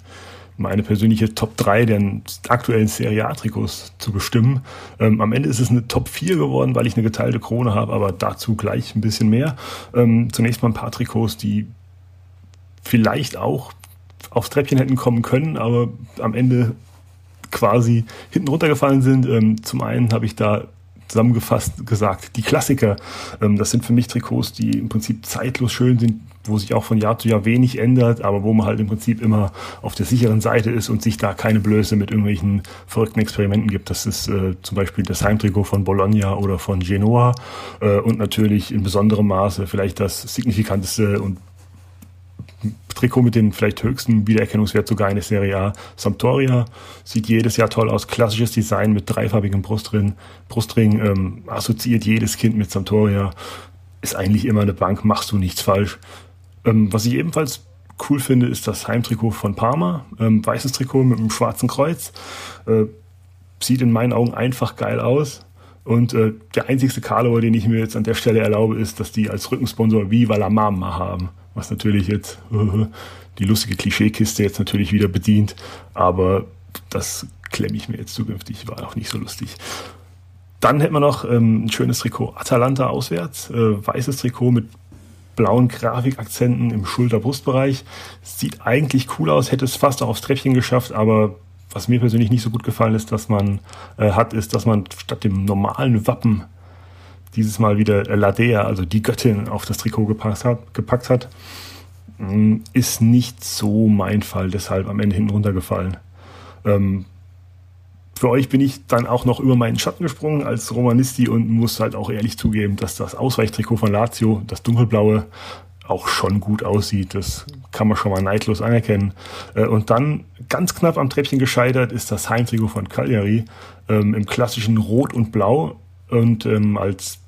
S6: meine persönliche Top 3 der aktuellen Serie A-Trikots zu bestimmen. Ähm, am Ende ist es eine Top 4 geworden, weil ich eine geteilte Krone habe, aber dazu gleich ein bisschen mehr. Ähm, zunächst mal ein paar Trikots, die vielleicht auch aufs Treppchen hätten kommen können, aber am Ende quasi hinten runtergefallen sind. Ähm, zum einen habe ich da zusammengefasst gesagt, die Klassiker. Ähm, das sind für mich Trikots, die im Prinzip zeitlos schön sind, wo sich auch von Jahr zu Jahr wenig ändert, aber wo man halt im Prinzip immer auf der sicheren Seite ist und sich da keine Blöße mit irgendwelchen verrückten Experimenten gibt. Das ist äh, zum Beispiel das Heimtrikot von Bologna oder von Genoa äh, und natürlich in besonderem Maße vielleicht das signifikanteste und Trikot mit den vielleicht höchsten Wiedererkennungswert sogar in der Serie A. Sampdoria sieht jedes Jahr toll aus. Klassisches Design mit dreifarbigem Brustring. Brustring ähm, assoziiert jedes Kind mit Sampdoria. Ist eigentlich immer eine Bank, machst du nichts falsch. Ähm, was ich ebenfalls cool finde, ist das Heimtrikot von Parma. Ähm, weißes Trikot mit einem schwarzen Kreuz. Äh, sieht in meinen Augen einfach geil aus. Und äh, der einzigste Karlauer, den ich mir jetzt an der Stelle erlaube, ist, dass die als Rückensponsor Viva la Mama haben was natürlich jetzt die lustige Klischeekiste jetzt natürlich wieder bedient, aber das klemme ich mir jetzt zukünftig, war auch nicht so lustig. Dann hätten wir noch ähm, ein schönes Trikot Atalanta auswärts, äh, weißes Trikot mit blauen Grafikakzenten im Schulter-Brustbereich. Sieht eigentlich cool aus, hätte es fast auch aufs Treppchen geschafft, aber was mir persönlich nicht so gut gefallen ist, dass man äh, hat, ist, dass man statt dem normalen Wappen dieses Mal wieder Ladea, also die Göttin, auf das Trikot gepackt hat, gepackt hat, mm, ist nicht so mein Fall, deshalb am Ende hinten runtergefallen. Ähm, für euch bin ich dann auch noch über meinen Schatten gesprungen als Romanisti und muss halt auch ehrlich zugeben, dass das Ausweichtrikot von Lazio, das dunkelblaue, auch schon gut aussieht. Das kann man schon mal neidlos anerkennen. Äh, und dann ganz knapp am Treppchen gescheitert ist das Heimtrikot von Cagliari ähm, im klassischen Rot und Blau und ähm, als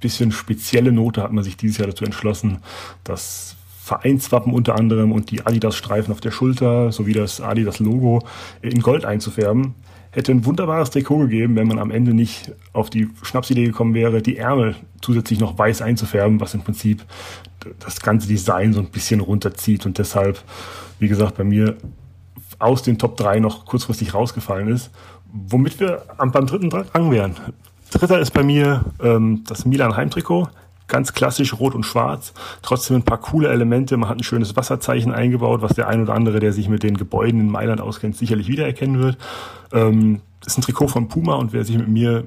S6: bisschen spezielle Note hat man sich dieses Jahr dazu entschlossen, das Vereinswappen unter anderem und die Adidas-Streifen auf der Schulter sowie das Adidas-Logo in Gold einzufärben. Hätte ein wunderbares Trikot gegeben, wenn man am Ende nicht auf die Schnapsidee gekommen wäre, die Ärmel zusätzlich noch weiß einzufärben, was im Prinzip das ganze Design so ein bisschen runterzieht und deshalb, wie gesagt, bei mir aus den Top 3 noch kurzfristig rausgefallen ist. Womit wir beim dritten Rang wären. Dritter ist bei mir ähm, das Milan Heimtrikot. Ganz klassisch rot und schwarz. Trotzdem ein paar coole Elemente. Man hat ein schönes Wasserzeichen eingebaut, was der ein oder andere, der sich mit den Gebäuden in Mailand auskennt, sicherlich wiedererkennen wird. Ähm, ist ein Trikot von Puma und wer sich mit mir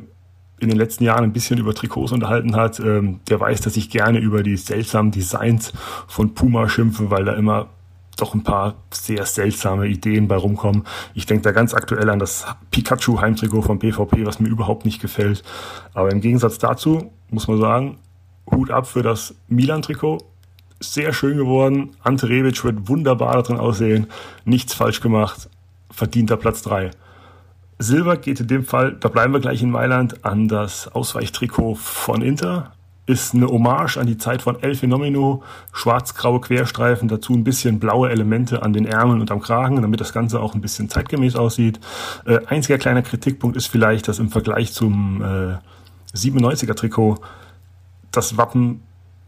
S6: in den letzten Jahren ein bisschen über Trikots unterhalten hat, ähm, der weiß, dass ich gerne über die seltsamen Designs von Puma schimpfe, weil da immer doch ein paar sehr seltsame Ideen bei rumkommen. Ich denke da ganz aktuell an das Pikachu-Heimtrikot vom PvP, was mir überhaupt nicht gefällt. Aber im Gegensatz dazu muss man sagen, Hut ab für das Milan-Trikot. Sehr schön geworden. Ante Rebic wird wunderbar darin aussehen. Nichts falsch gemacht. Verdienter Platz drei. Silber geht in dem Fall, da bleiben wir gleich in Mailand, an das Ausweichtrikot von Inter. Ist eine Hommage an die Zeit von El Fenomeno, schwarz-graue Querstreifen, dazu ein bisschen blaue Elemente an den Ärmeln und am Kragen, damit das Ganze auch ein bisschen zeitgemäß aussieht. Äh, einziger kleiner Kritikpunkt ist vielleicht, dass im Vergleich zum äh, 97er Trikot das Wappen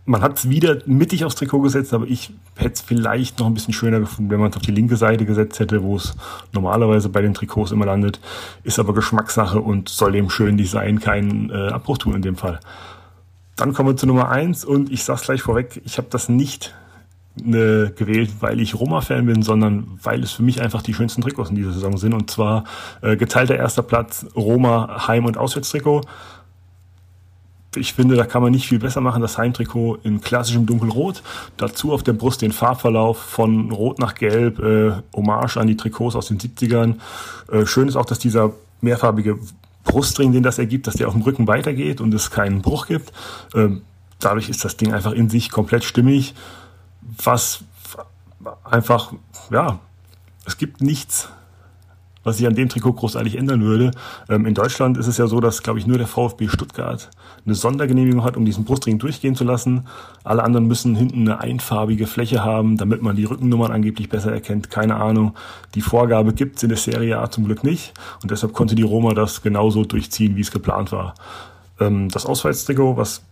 S6: man hat es wieder mittig aufs Trikot gesetzt, aber ich hätte es vielleicht noch ein bisschen schöner gefunden, wenn man es auf die linke Seite gesetzt hätte, wo es normalerweise bei den Trikots immer landet. Ist aber Geschmackssache und soll dem schönen Design keinen äh, Abbruch tun in dem Fall. Dann kommen wir zu Nummer eins und ich sag's gleich vorweg, ich habe das nicht äh, gewählt, weil ich Roma-Fan bin, sondern weil es für mich einfach die schönsten Trikots in dieser Saison sind. Und zwar äh, geteilter erster Platz Roma Heim- und Auswärtstrikot ich finde, da kann man nicht viel besser machen. Das Heimtrikot in klassischem Dunkelrot. Dazu auf der Brust den Farbverlauf von Rot nach Gelb, äh, Hommage an die Trikots aus den 70ern. Äh, schön ist auch, dass dieser mehrfarbige Brustring, den das ergibt, dass der auf dem Rücken weitergeht und es keinen Bruch gibt. Ähm, dadurch ist das Ding einfach in sich komplett stimmig. Was einfach, ja, es gibt nichts, was sich an dem Trikot großartig ändern würde. Ähm, in Deutschland ist es ja so, dass, glaube ich, nur der VfB Stuttgart eine Sondergenehmigung hat, um diesen Brustring durchgehen zu lassen. Alle anderen müssen hinten eine einfarbige Fläche haben, damit man die Rückennummern angeblich besser erkennt. Keine Ahnung. Die Vorgabe gibt es in der Serie A zum Glück nicht. Und deshalb konnte die Roma das genauso durchziehen, wie es geplant war. Ähm, das Auswärtstrikot, was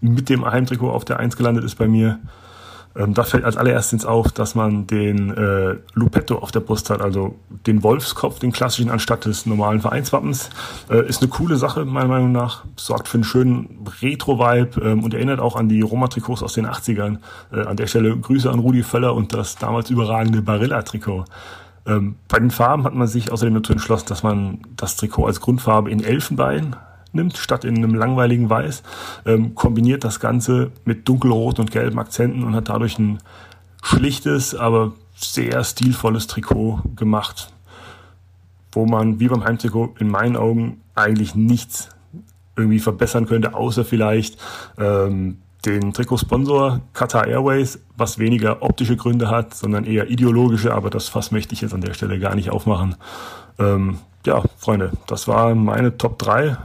S6: mit dem Heimtrikot auf der Eins gelandet ist bei mir, ähm, da fällt als allererstes auf, dass man den äh, Lupetto auf der Brust hat, also den Wolfskopf, den klassischen anstatt des normalen Vereinswappens. Äh, ist eine coole Sache, meiner Meinung nach. Sorgt für einen schönen Retro-Vibe ähm, und erinnert auch an die Roma-Trikots aus den 80ern. Äh, an der Stelle Grüße an Rudi Völler und das damals überragende Barilla-Trikot. Ähm, bei den Farben hat man sich außerdem dazu entschlossen, dass man das Trikot als Grundfarbe in Elfenbein nimmt, statt in einem langweiligen Weiß, ähm, kombiniert das Ganze mit dunkelroten und gelben Akzenten und hat dadurch ein schlichtes, aber sehr stilvolles Trikot gemacht, wo man wie beim Heimtrikot in meinen Augen eigentlich nichts irgendwie verbessern könnte, außer vielleicht ähm, den Trikotsponsor Qatar Airways, was weniger optische Gründe hat, sondern eher ideologische, aber das Fass möchte ich jetzt an der Stelle gar nicht aufmachen. Ähm, ja, Freunde, das war meine Top 3.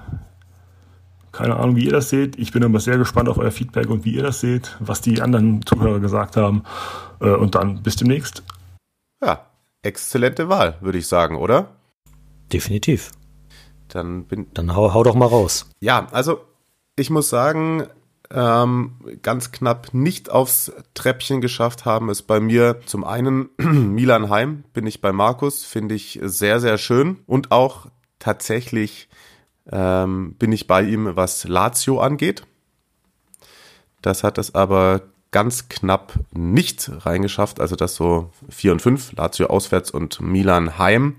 S6: Keine Ahnung, wie ihr das seht. Ich bin aber sehr gespannt auf euer Feedback und wie ihr das seht, was die anderen Zuhörer gesagt haben. Äh, und dann bis demnächst.
S5: Ja, exzellente Wahl, würde ich sagen, oder?
S4: Definitiv.
S5: Dann bin.
S4: Dann hau, hau doch mal raus.
S5: Ja, also ich muss sagen, ähm, ganz knapp nicht aufs Treppchen geschafft haben es bei mir zum einen Milan Heim, bin ich bei Markus, finde ich sehr, sehr schön und auch tatsächlich ähm, bin ich bei ihm, was Lazio angeht. Das hat es aber ganz knapp nicht reingeschafft, also das so 4 und 5, Lazio auswärts und Milan heim.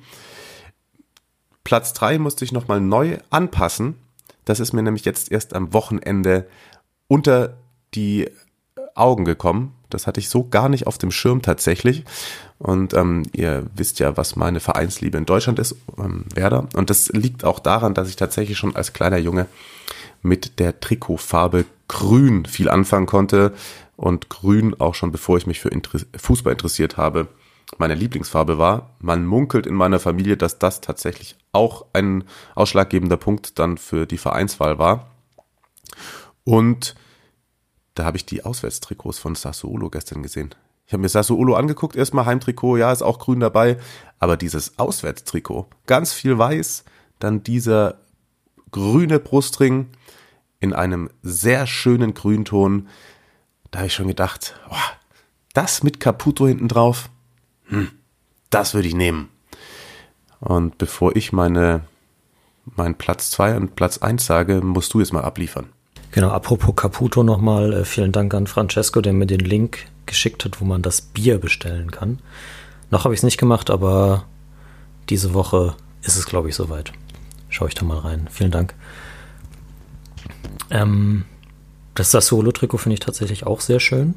S5: Platz 3 musste ich nochmal neu anpassen. Das ist mir nämlich jetzt erst am Wochenende unter die Augen gekommen. Das hatte ich so gar nicht auf dem Schirm tatsächlich. Und ähm, ihr wisst ja, was meine Vereinsliebe in Deutschland ist, ähm, Werder. Und das liegt auch daran, dass ich tatsächlich schon als kleiner Junge mit der Trikotfarbe Grün viel anfangen konnte. Und Grün auch schon bevor ich mich für Inter Fußball interessiert habe, meine Lieblingsfarbe war. Man munkelt in meiner Familie, dass das tatsächlich auch ein ausschlaggebender Punkt dann für die Vereinswahl war. Und da habe ich die Auswärtstrikots von Sassuolo gestern gesehen. Ich habe mir Sassuolo angeguckt, erstmal Heimtrikot, ja, ist auch grün dabei, aber dieses Auswärtstrikot, ganz viel weiß, dann dieser grüne Brustring in einem sehr schönen Grünton. Da habe ich schon gedacht, oh, das mit Caputo hinten drauf, hm, das würde ich nehmen. Und bevor ich meine, meinen Platz 2 und Platz 1 sage, musst du jetzt mal abliefern.
S4: Genau, apropos Caputo nochmal, äh, vielen Dank an Francesco, der mir den Link geschickt hat, wo man das Bier bestellen kann. Noch habe ich es nicht gemacht, aber diese Woche ist es, glaube ich, soweit. Schau ich da mal rein. Vielen Dank. Ähm, das Sassuolo-Trikot finde ich tatsächlich auch sehr schön.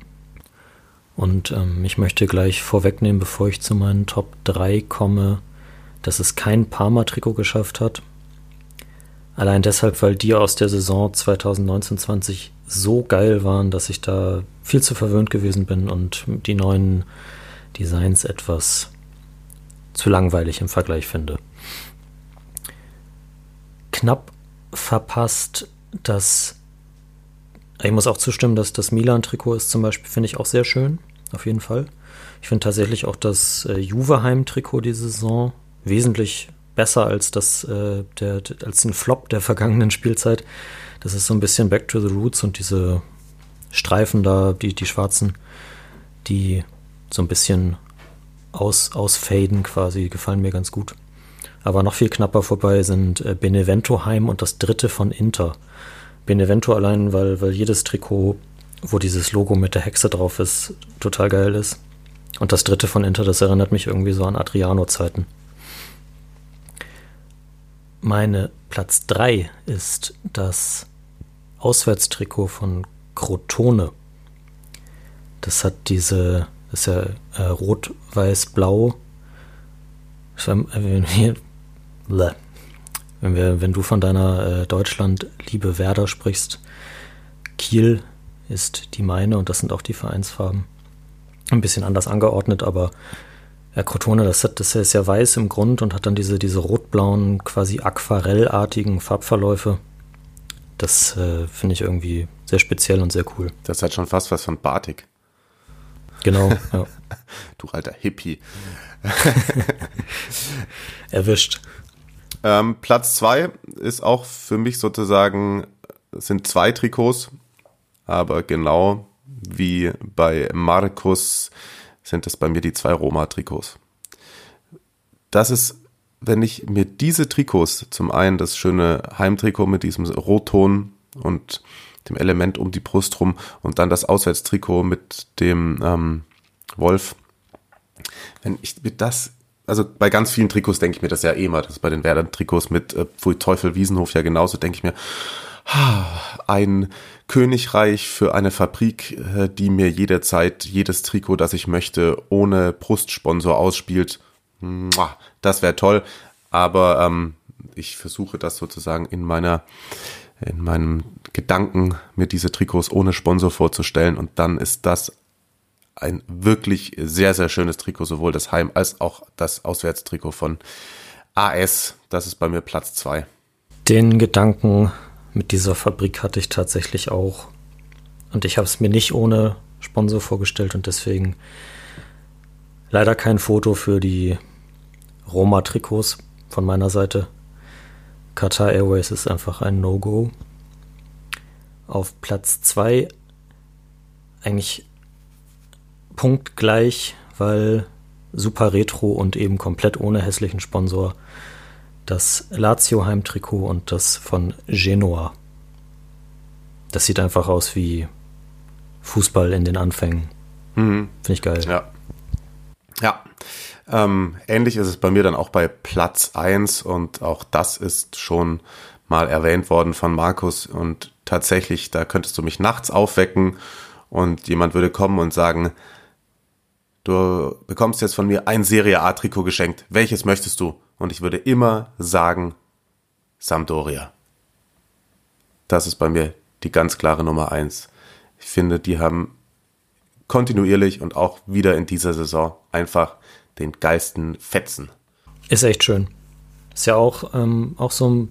S4: Und ähm, ich möchte gleich vorwegnehmen, bevor ich zu meinen Top 3 komme, dass es kein Parma-Trikot geschafft hat. Allein deshalb, weil die aus der Saison 2019-20 so geil waren, dass ich da viel zu verwöhnt gewesen bin und die neuen Designs etwas zu langweilig im Vergleich finde. knapp verpasst, dass ich muss auch zustimmen, dass das Milan-Trikot ist zum Beispiel, finde ich auch sehr schön, auf jeden Fall. Ich finde tatsächlich auch das äh, Juve-Heim-Trikot diese Saison wesentlich besser als das, äh, der, als den Flop der vergangenen Spielzeit. Das ist so ein bisschen Back to the Roots und diese Streifen da, die, die schwarzen, die so ein bisschen aus, ausfaden quasi, gefallen mir ganz gut. Aber noch viel knapper vorbei sind äh, Benevento Heim und das dritte von Inter. Benevento allein, weil, weil jedes Trikot, wo dieses Logo mit der Hexe drauf ist, total geil ist. Und das dritte von Inter, das erinnert mich irgendwie so an Adriano-Zeiten. Meine Platz 3 ist das Auswärtstrikot von Crotone. Das hat diese, das ist ja äh, rot, weiß, blau. Wenn wir, wenn, wir, wenn du von deiner äh, Deutschland-Liebe Werder sprichst, Kiel ist die meine und das sind auch die Vereinsfarben. Ein bisschen anders angeordnet, aber ja, Crotone, das, hat, das ist ja weiß im Grund und hat dann diese, diese rot-blauen, quasi aquarellartigen Farbverläufe. Das äh, finde ich irgendwie sehr speziell und sehr cool.
S5: Das hat schon fast was von Batik.
S4: Genau, ja.
S5: du alter Hippie.
S4: Erwischt.
S5: Ähm, Platz zwei ist auch für mich sozusagen, sind zwei Trikots, aber genau wie bei Markus sind es bei mir die zwei Roma-Trikots. Das ist, wenn ich mir diese Trikots, zum einen das schöne Heimtrikot mit diesem Rotton und dem Element um die Brust rum und dann das Auswärtstrikot mit dem ähm, Wolf. Wenn ich mir das, also bei ganz vielen Trikots denke ich mir das ja eh mal, das ist bei den Werder-Trikots mit äh, Teufel Wiesenhof ja genauso, denke ich mir, ein Königreich für eine Fabrik, äh, die mir jederzeit jedes Trikot, das ich möchte, ohne Brustsponsor ausspielt. Das wäre toll. Aber ähm, ich versuche das sozusagen in meiner in meinem Gedanken, mir diese Trikots ohne Sponsor vorzustellen. Und dann ist das ein wirklich sehr, sehr schönes Trikot, sowohl das Heim- als auch das Auswärtstrikot von AS. Das ist bei mir Platz zwei.
S4: Den Gedanken mit dieser Fabrik hatte ich tatsächlich auch. Und ich habe es mir nicht ohne Sponsor vorgestellt und deswegen leider kein Foto für die Roma-Trikots von meiner Seite. Qatar Airways ist einfach ein No-Go. Auf Platz 2 eigentlich punktgleich, weil super retro und eben komplett ohne hässlichen Sponsor das Lazio Heimtrikot und das von Genoa. Das sieht einfach aus wie Fußball in den Anfängen. Mhm. Finde ich geil.
S5: Ja. Ja. Ähm, ähnlich ist es bei mir dann auch bei Platz 1 und auch das ist schon mal erwähnt worden von Markus und tatsächlich, da könntest du mich nachts aufwecken und jemand würde kommen und sagen, du bekommst jetzt von mir ein Serie A Trikot geschenkt. Welches möchtest du? Und ich würde immer sagen, Sampdoria. Das ist bei mir die ganz klare Nummer 1. Ich finde, die haben kontinuierlich und auch wieder in dieser Saison einfach den geilsten Fetzen.
S4: Ist echt schön. Ist ja auch, ähm, auch so,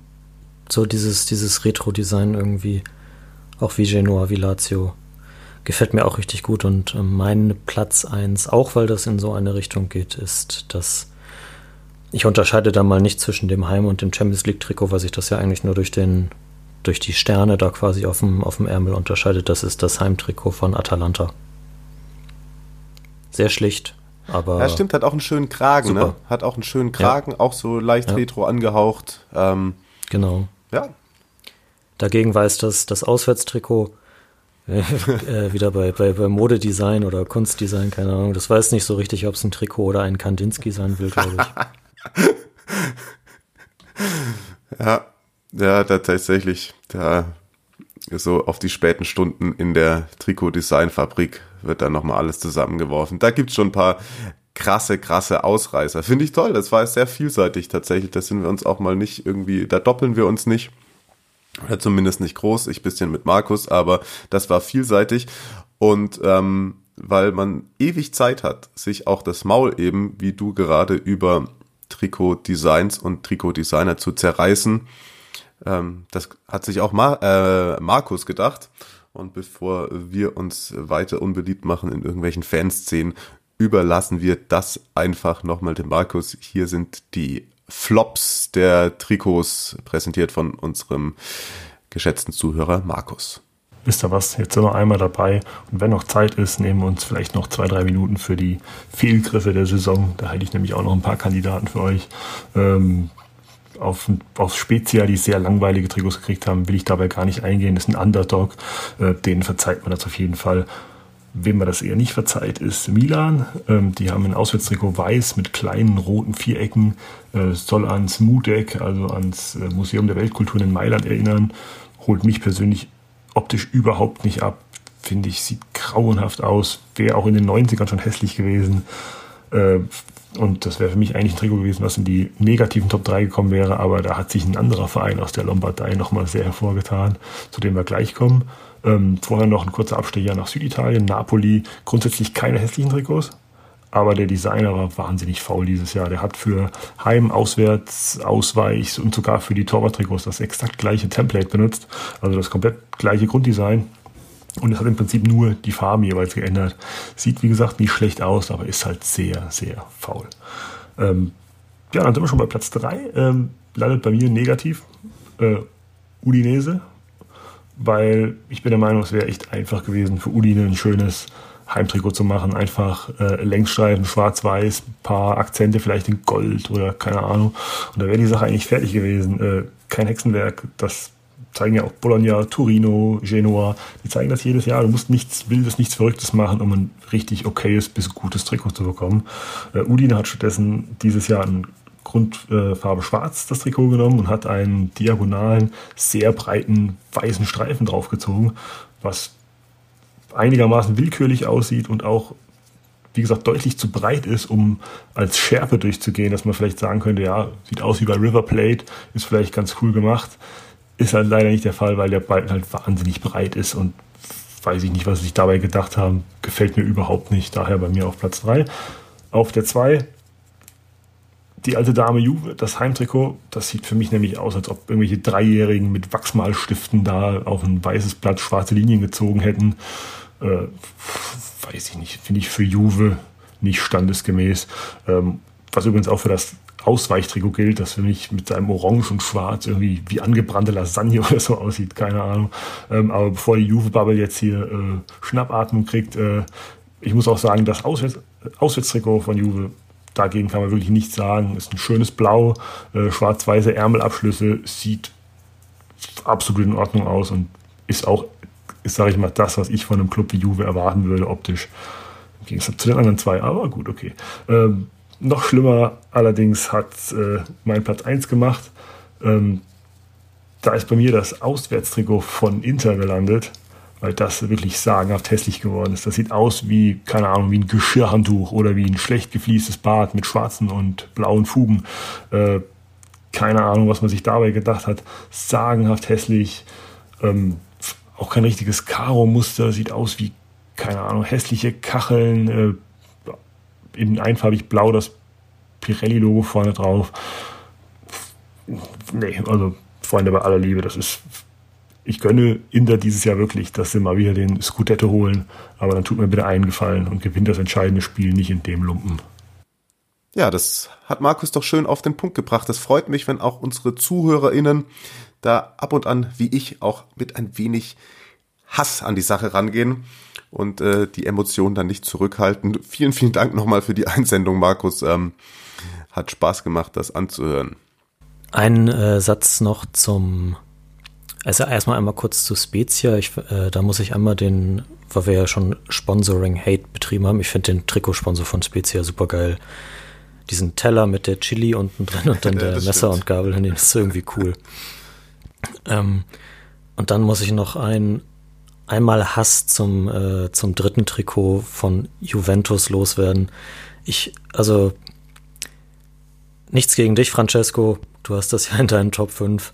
S4: so dieses, dieses Retro-Design irgendwie, auch wie Genoa, wie Lazio. Gefällt mir auch richtig gut und äh, mein Platz 1, auch weil das in so eine Richtung geht, ist das. Ich unterscheide da mal nicht zwischen dem Heim- und dem Champions League-Trikot, weil sich das ja eigentlich nur durch den, durch die Sterne da quasi auf dem, auf dem Ärmel unterscheidet. Das ist das Heimtrikot von Atalanta. Sehr schlicht, aber.
S5: Ja, stimmt, hat auch einen schönen Kragen, ne? super. ne? Hat auch einen schönen Kragen, ja. auch so leicht ja. retro angehaucht. Ähm,
S4: genau.
S5: Ja.
S4: Dagegen weiß das, das Auswärtstrikot äh, wieder bei, bei, bei Modedesign oder Kunstdesign, keine Ahnung. Das weiß nicht so richtig, ob es ein Trikot oder ein Kandinsky sein will, glaube ich.
S5: ja, ja, da tatsächlich. Da so auf die späten Stunden in der Trikot-Design-Fabrik wird dann nochmal alles zusammengeworfen. Da gibt's schon ein paar krasse, krasse Ausreißer. Finde ich toll. Das war sehr vielseitig tatsächlich. Da sind wir uns auch mal nicht irgendwie, da doppeln wir uns nicht. Oder zumindest nicht groß. Ich bisschen mit Markus, aber das war vielseitig. Und ähm, weil man ewig Zeit hat, sich auch das Maul eben, wie du gerade über Trikot-Designs und Trikot-Designer zu zerreißen, Ähm, das hat sich auch Mar äh, Markus gedacht. Und bevor wir uns weiter unbeliebt machen in irgendwelchen Fanszenen, überlassen wir das einfach nochmal dem Markus. Hier sind die Flops der Trikots präsentiert von unserem geschätzten Zuhörer Markus.
S6: Wisst ihr was? Jetzt sind wir einmal dabei und wenn noch Zeit ist, nehmen wir uns vielleicht noch zwei, drei Minuten für die Fehlgriffe der Saison. Da hätte ich nämlich auch noch ein paar Kandidaten für euch. Ähm, auf, auf Spezia, die sehr langweilige Trikots gekriegt haben, will ich dabei gar nicht eingehen. Das ist ein Underdog, äh, denen verzeiht man das auf jeden Fall. Wem man das eher nicht verzeiht, ist Milan. Ähm, die haben ein Auswärtstrikot weiß mit kleinen roten Vierecken. Äh, soll ans Mudek, also ans äh, Museum der Weltkulturen in Mailand erinnern. Holt mich persönlich optisch überhaupt nicht ab. Finde ich, sieht grauenhaft aus. Wäre auch in den 90ern schon hässlich gewesen. Äh, und das wäre für mich eigentlich ein Trikot gewesen, was in die negativen Top 3 gekommen wäre. Aber da hat sich ein anderer Verein aus der Lombardei nochmal sehr hervorgetan, zu dem wir gleich kommen. Ähm, vorher noch ein kurzer Abstecher nach Süditalien, Napoli. Grundsätzlich keine hässlichen Trikots, aber der Designer war wahnsinnig faul dieses Jahr. Der hat für Heim, Auswärts, Ausweich und sogar für die Torwarttrikots das exakt gleiche Template benutzt. Also das komplett gleiche Grunddesign. Und es hat im Prinzip nur die Farben jeweils geändert. Sieht, wie gesagt, nicht schlecht aus, aber ist halt sehr, sehr faul. Ähm, ja, dann sind wir schon bei Platz 3. Ähm, landet bei mir negativ. Äh, Udinese weil ich bin der Meinung, es wäre echt einfach gewesen für Udine ein schönes Heimtrikot zu machen. Einfach äh, Längsstreifen, schwarz-weiß, paar Akzente vielleicht in Gold oder keine Ahnung. Und da wäre die Sache eigentlich fertig gewesen. Äh, kein Hexenwerk, das zeigen ja auch Bologna, Torino, Genua. Die zeigen das jedes Jahr. Du musst nichts Wildes, nichts Verrücktes machen, um ein richtig okayes bis gutes Trikot zu bekommen. Äh, Udine hat stattdessen dieses Jahr ein Grundfarbe schwarz das Trikot genommen und hat einen diagonalen, sehr breiten weißen Streifen draufgezogen, was einigermaßen willkürlich aussieht und auch, wie gesagt, deutlich zu breit ist, um als Schärpe durchzugehen, dass man vielleicht sagen könnte, ja, sieht aus wie bei River Plate, ist vielleicht ganz cool gemacht. Ist halt leider nicht der Fall, weil der Balken halt wahnsinnig breit ist und weiß ich nicht, was sie sich dabei gedacht haben. Gefällt mir überhaupt nicht. Daher bei mir auf Platz 3. Auf der 2 die alte Dame Juve, das Heimtrikot, das sieht für mich nämlich aus, als ob irgendwelche Dreijährigen mit Wachsmalstiften da auf ein weißes Blatt schwarze Linien gezogen hätten. Äh, weiß ich nicht, finde ich für Juve nicht standesgemäß. Ähm, was übrigens auch für das Ausweichtrikot gilt, das für mich mit seinem Orange und Schwarz irgendwie wie angebrannte Lasagne oder so aussieht, keine Ahnung. Ähm, aber bevor die Juve-Bubble jetzt hier äh, Schnappatmung kriegt, äh, ich muss auch sagen, das Auswärts Auswärtstrikot von Juve Dagegen kann man wirklich nichts sagen. Ist ein schönes Blau, äh, schwarz-weiße Ärmelabschlüsse, sieht absolut in Ordnung aus und ist auch, ist, sage ich mal, das, was ich von einem Club wie Juve erwarten würde, optisch. Im Gegensatz zu den anderen zwei, aber gut, okay. Ähm, noch schlimmer allerdings hat äh, mein Platz 1 gemacht. Ähm, da ist bei mir das Auswärtstrikot von Inter gelandet weil das wirklich sagenhaft hässlich geworden ist. Das sieht aus wie, keine Ahnung, wie ein Geschirrhandtuch oder wie ein schlecht gefliestes Bad mit schwarzen und blauen Fugen. Äh, keine Ahnung, was man sich dabei gedacht hat. Sagenhaft hässlich. Ähm, auch kein richtiges Karo-Muster. Sieht aus wie, keine Ahnung, hässliche Kacheln. Äh, in einfarbig blau das Pirelli-Logo vorne drauf. Nee, also Freunde bei aller Liebe, das ist ich gönne Inter dieses Jahr wirklich, dass sie mal wieder den Scudetto holen. Aber dann tut mir bitte einen Gefallen und gewinnt das entscheidende Spiel nicht in dem Lumpen.
S5: Ja, das hat Markus doch schön auf den Punkt gebracht. Das freut mich, wenn auch unsere ZuhörerInnen da ab und an, wie ich, auch mit ein wenig Hass an die Sache rangehen und äh, die Emotionen dann nicht zurückhalten. Vielen, vielen Dank nochmal für die Einsendung, Markus. Ähm, hat Spaß gemacht, das anzuhören.
S4: Ein äh, Satz noch zum also erstmal einmal kurz zu Spezia. Ich, äh, da muss ich einmal den, weil wir ja schon Sponsoring Hate betrieben haben. Ich finde den Trikotsponsor von Spezia super geil. Diesen Teller mit der Chili unten drin und dann ja, der Messer stimmt. und Gabel hinnehmen. Das ist irgendwie cool. Ähm, und dann muss ich noch ein einmal Hass zum äh, zum dritten Trikot von Juventus loswerden. Ich also nichts gegen dich, Francesco. Du hast das ja in deinen Top 5.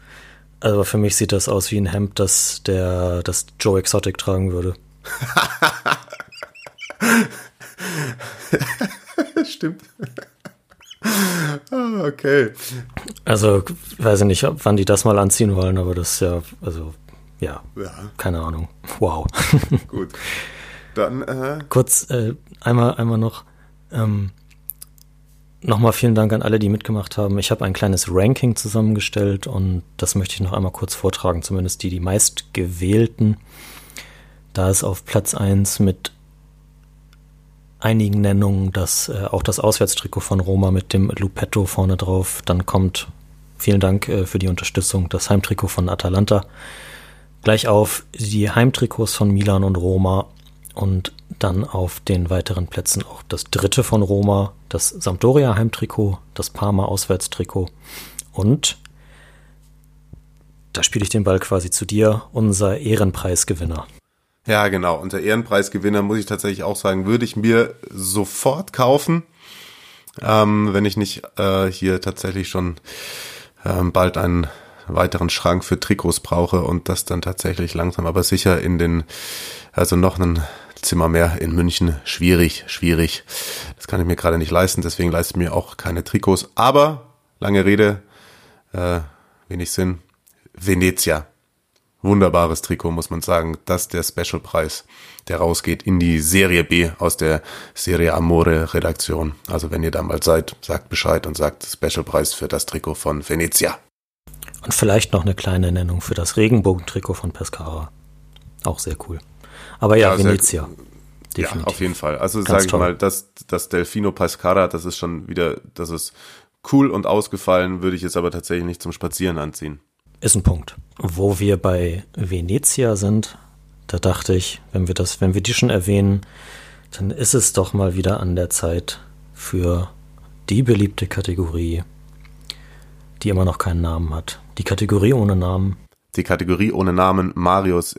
S4: Also für mich sieht das aus wie ein Hemd, das der das Joe Exotic tragen würde.
S5: Stimmt. ah, okay.
S4: Also weiß nicht, wann die das mal anziehen wollen, aber das ist ja, also, ja,
S5: Ja.
S4: keine Ahnung. Wow.
S5: Gut. Dann, äh,
S4: Kurz äh, einmal, einmal noch. Ähm, Nochmal vielen Dank an alle, die mitgemacht haben. Ich habe ein kleines Ranking zusammengestellt und das möchte ich noch einmal kurz vortragen, zumindest die, die meistgewählten. Da ist auf Platz 1 mit einigen Nennungen das, äh, auch das Auswärtstrikot von Roma mit dem Lupetto vorne drauf. Dann kommt, vielen Dank äh, für die Unterstützung, das Heimtrikot von Atalanta. Gleich auf die Heimtrikots von Milan und Roma und dann auf den weiteren Plätzen auch das dritte von Roma, das Sampdoria Heimtrikot, das Parma Auswärtstrikot und da spiele ich den Ball quasi zu dir, unser Ehrenpreisgewinner.
S5: ja, genau. Unser Ehrenpreisgewinner, muss ich tatsächlich auch sagen, würde ich mir sofort kaufen, ähm, wenn ich nicht äh, hier tatsächlich schon ähm, bald einen weiteren Schrank für Trikots brauche und das dann tatsächlich langsam aber sicher in den, also noch ein Zimmer mehr in München. Schwierig, schwierig. Das kann ich mir gerade nicht leisten, deswegen leiste mir auch keine Trikots. Aber, lange Rede, äh, wenig Sinn. Venezia. Wunderbares Trikot, muss man sagen. Das ist der Specialpreis, der rausgeht in die Serie B aus der Serie Amore Redaktion. Also wenn ihr da mal seid, sagt Bescheid und sagt Specialpreis für das Trikot von Venezia.
S4: Und vielleicht noch eine kleine Nennung für das Regenbogentrikot von Pescara. Auch sehr cool. Aber ja,
S5: Ja,
S4: Venezia.
S5: Ja, auf jeden Fall. Also sage ich mal, das, das Delfino Pescara, das ist schon wieder, das ist cool und ausgefallen, würde ich jetzt aber tatsächlich nicht zum Spazieren anziehen.
S4: Ist ein Punkt. Wo wir bei Venezia sind, da dachte ich, wenn wir das, wenn wir die schon erwähnen, dann ist es doch mal wieder an der Zeit für die beliebte Kategorie, die immer noch keinen Namen hat. Die Kategorie ohne Namen.
S5: Die Kategorie ohne Namen Marius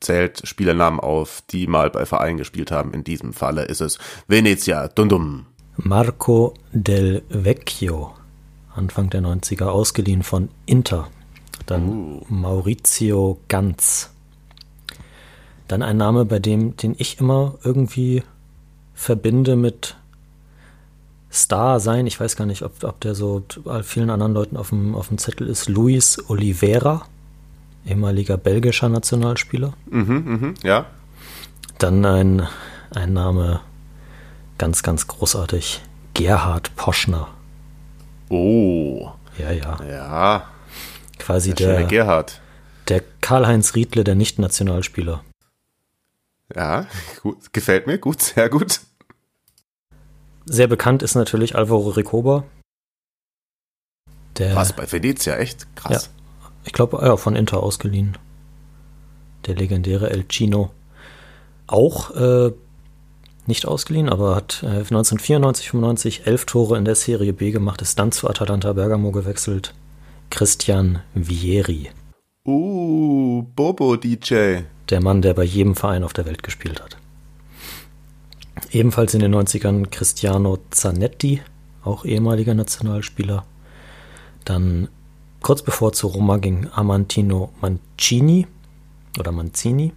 S5: zählt Spielernamen auf, die mal bei Vereinen gespielt haben. In diesem Falle ist es Venezia Dundum.
S4: Marco Del Vecchio, Anfang der 90er, ausgeliehen von Inter. Dann Maurizio Ganz. Dann ein Name, bei dem, den ich immer irgendwie verbinde mit Star sein. Ich weiß gar nicht, ob, ob der so bei vielen anderen Leuten auf dem, auf dem Zettel ist. Luis Oliveira, ehemaliger belgischer Nationalspieler.
S5: Mhm, mhm, ja.
S4: Dann ein, ein Name ganz, ganz großartig. Gerhard Poschner.
S5: Oh,
S4: Ja, ja.
S5: ja.
S4: Quasi
S5: Der
S4: der,
S5: Gerhard.
S4: der Karl-Heinz Riedle der Nicht-Nationalspieler.
S5: Ja, gut. Gefällt mir. Gut, sehr gut.
S4: Sehr bekannt ist natürlich Alvaro Recoba. Der,
S5: Was, bei Venezia, echt? Krass.
S4: ich glaube, ja, von Inter ausgeliehen. Der legendäre El Chino. Auch äh, nicht ausgeliehen, aber hat äh, 1994, 95 elf Tore in der Serie B gemacht, ist dann zu Atalanta Bergamo gewechselt. Christian Vieri.
S5: Uh, Bobo DJ.
S4: der Mann, der bei jedem Verein auf der Welt gespielt hat. Ebenfalls in den 90ern Cristiano Zanetti, auch ehemaliger Nationalspieler. Dann kurz bevor zu Roma ging Amantino Mancini oder Mancini,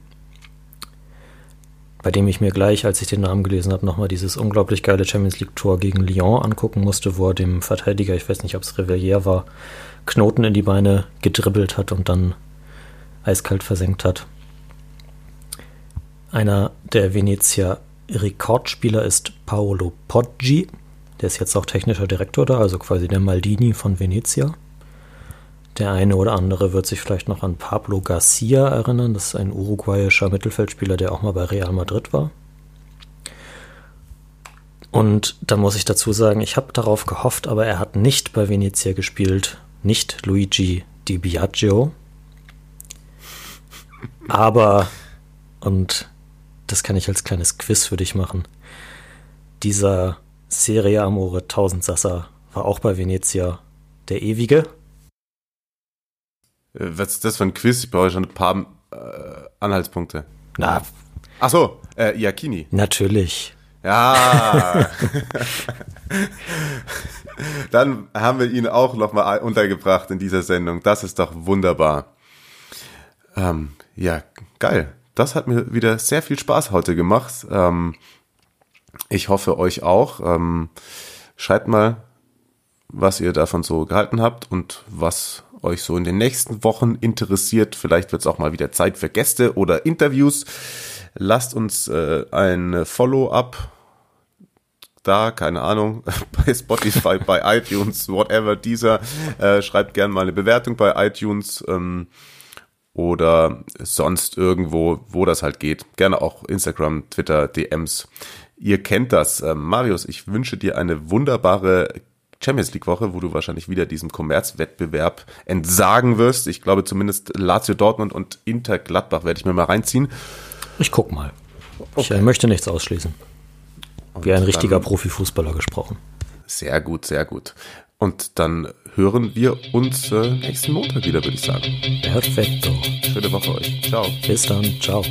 S4: bei dem ich mir gleich, als ich den Namen gelesen habe, nochmal dieses unglaublich geile Champions League-Tor gegen Lyon angucken musste, wo er dem Verteidiger, ich weiß nicht, ob es Revellier war, Knoten in die Beine gedribbelt hat und dann eiskalt versenkt hat. Einer der Venezia Rekordspieler ist Paolo Poggi. Der ist jetzt auch technischer Direktor da, also quasi der Maldini von Venezia. Der eine oder andere wird sich vielleicht noch an Pablo Garcia erinnern. Das ist ein uruguayischer Mittelfeldspieler, der auch mal bei Real Madrid war. Und da muss ich dazu sagen, ich habe darauf gehofft, aber er hat nicht bei Venezia gespielt. Nicht Luigi Di Biagio. Aber, und das kann ich als kleines Quiz für dich machen, dieser Serie Amore 1000 Sassa war auch bei Venezia der ewige.
S5: Äh, Was ist das für ein Quiz? Ich brauche schon ein paar äh, Anhaltspunkte.
S4: Na,
S5: Ach so, äh, Iacchini.
S4: natürlich.
S5: Ja. Dann haben wir ihn auch nochmal untergebracht in dieser Sendung. Das ist doch wunderbar. Ähm, ja, geil. Das hat mir wieder sehr viel Spaß heute gemacht. Ähm, ich hoffe euch auch. Ähm, schreibt mal, was ihr davon so gehalten habt und was euch so in den nächsten Wochen interessiert. Vielleicht wird es auch mal wieder Zeit für Gäste oder Interviews. Lasst uns äh, ein Follow-up da, keine Ahnung, bei Spotify, bei iTunes, whatever, dieser. Äh, schreibt gerne mal eine Bewertung bei iTunes ähm, oder sonst irgendwo, wo das halt geht. Gerne auch Instagram, Twitter, DMs. Ihr kennt das. Ähm, Marius, ich wünsche dir eine wunderbare Champions League Woche, wo du wahrscheinlich wieder diesem Kommerzwettbewerb entsagen wirst. Ich glaube zumindest Lazio Dortmund und Inter Gladbach werde ich mir mal reinziehen.
S4: Ich guck mal. Ich äh, möchte nichts ausschließen. Und Wie ein richtiger Profifußballer gesprochen.
S5: Sehr gut, sehr gut. Und dann hören wir uns äh, nächsten Montag wieder, würde ich sagen.
S4: Perfetto.
S5: Schöne Woche euch. Ciao.
S4: Bis dann. Ciao.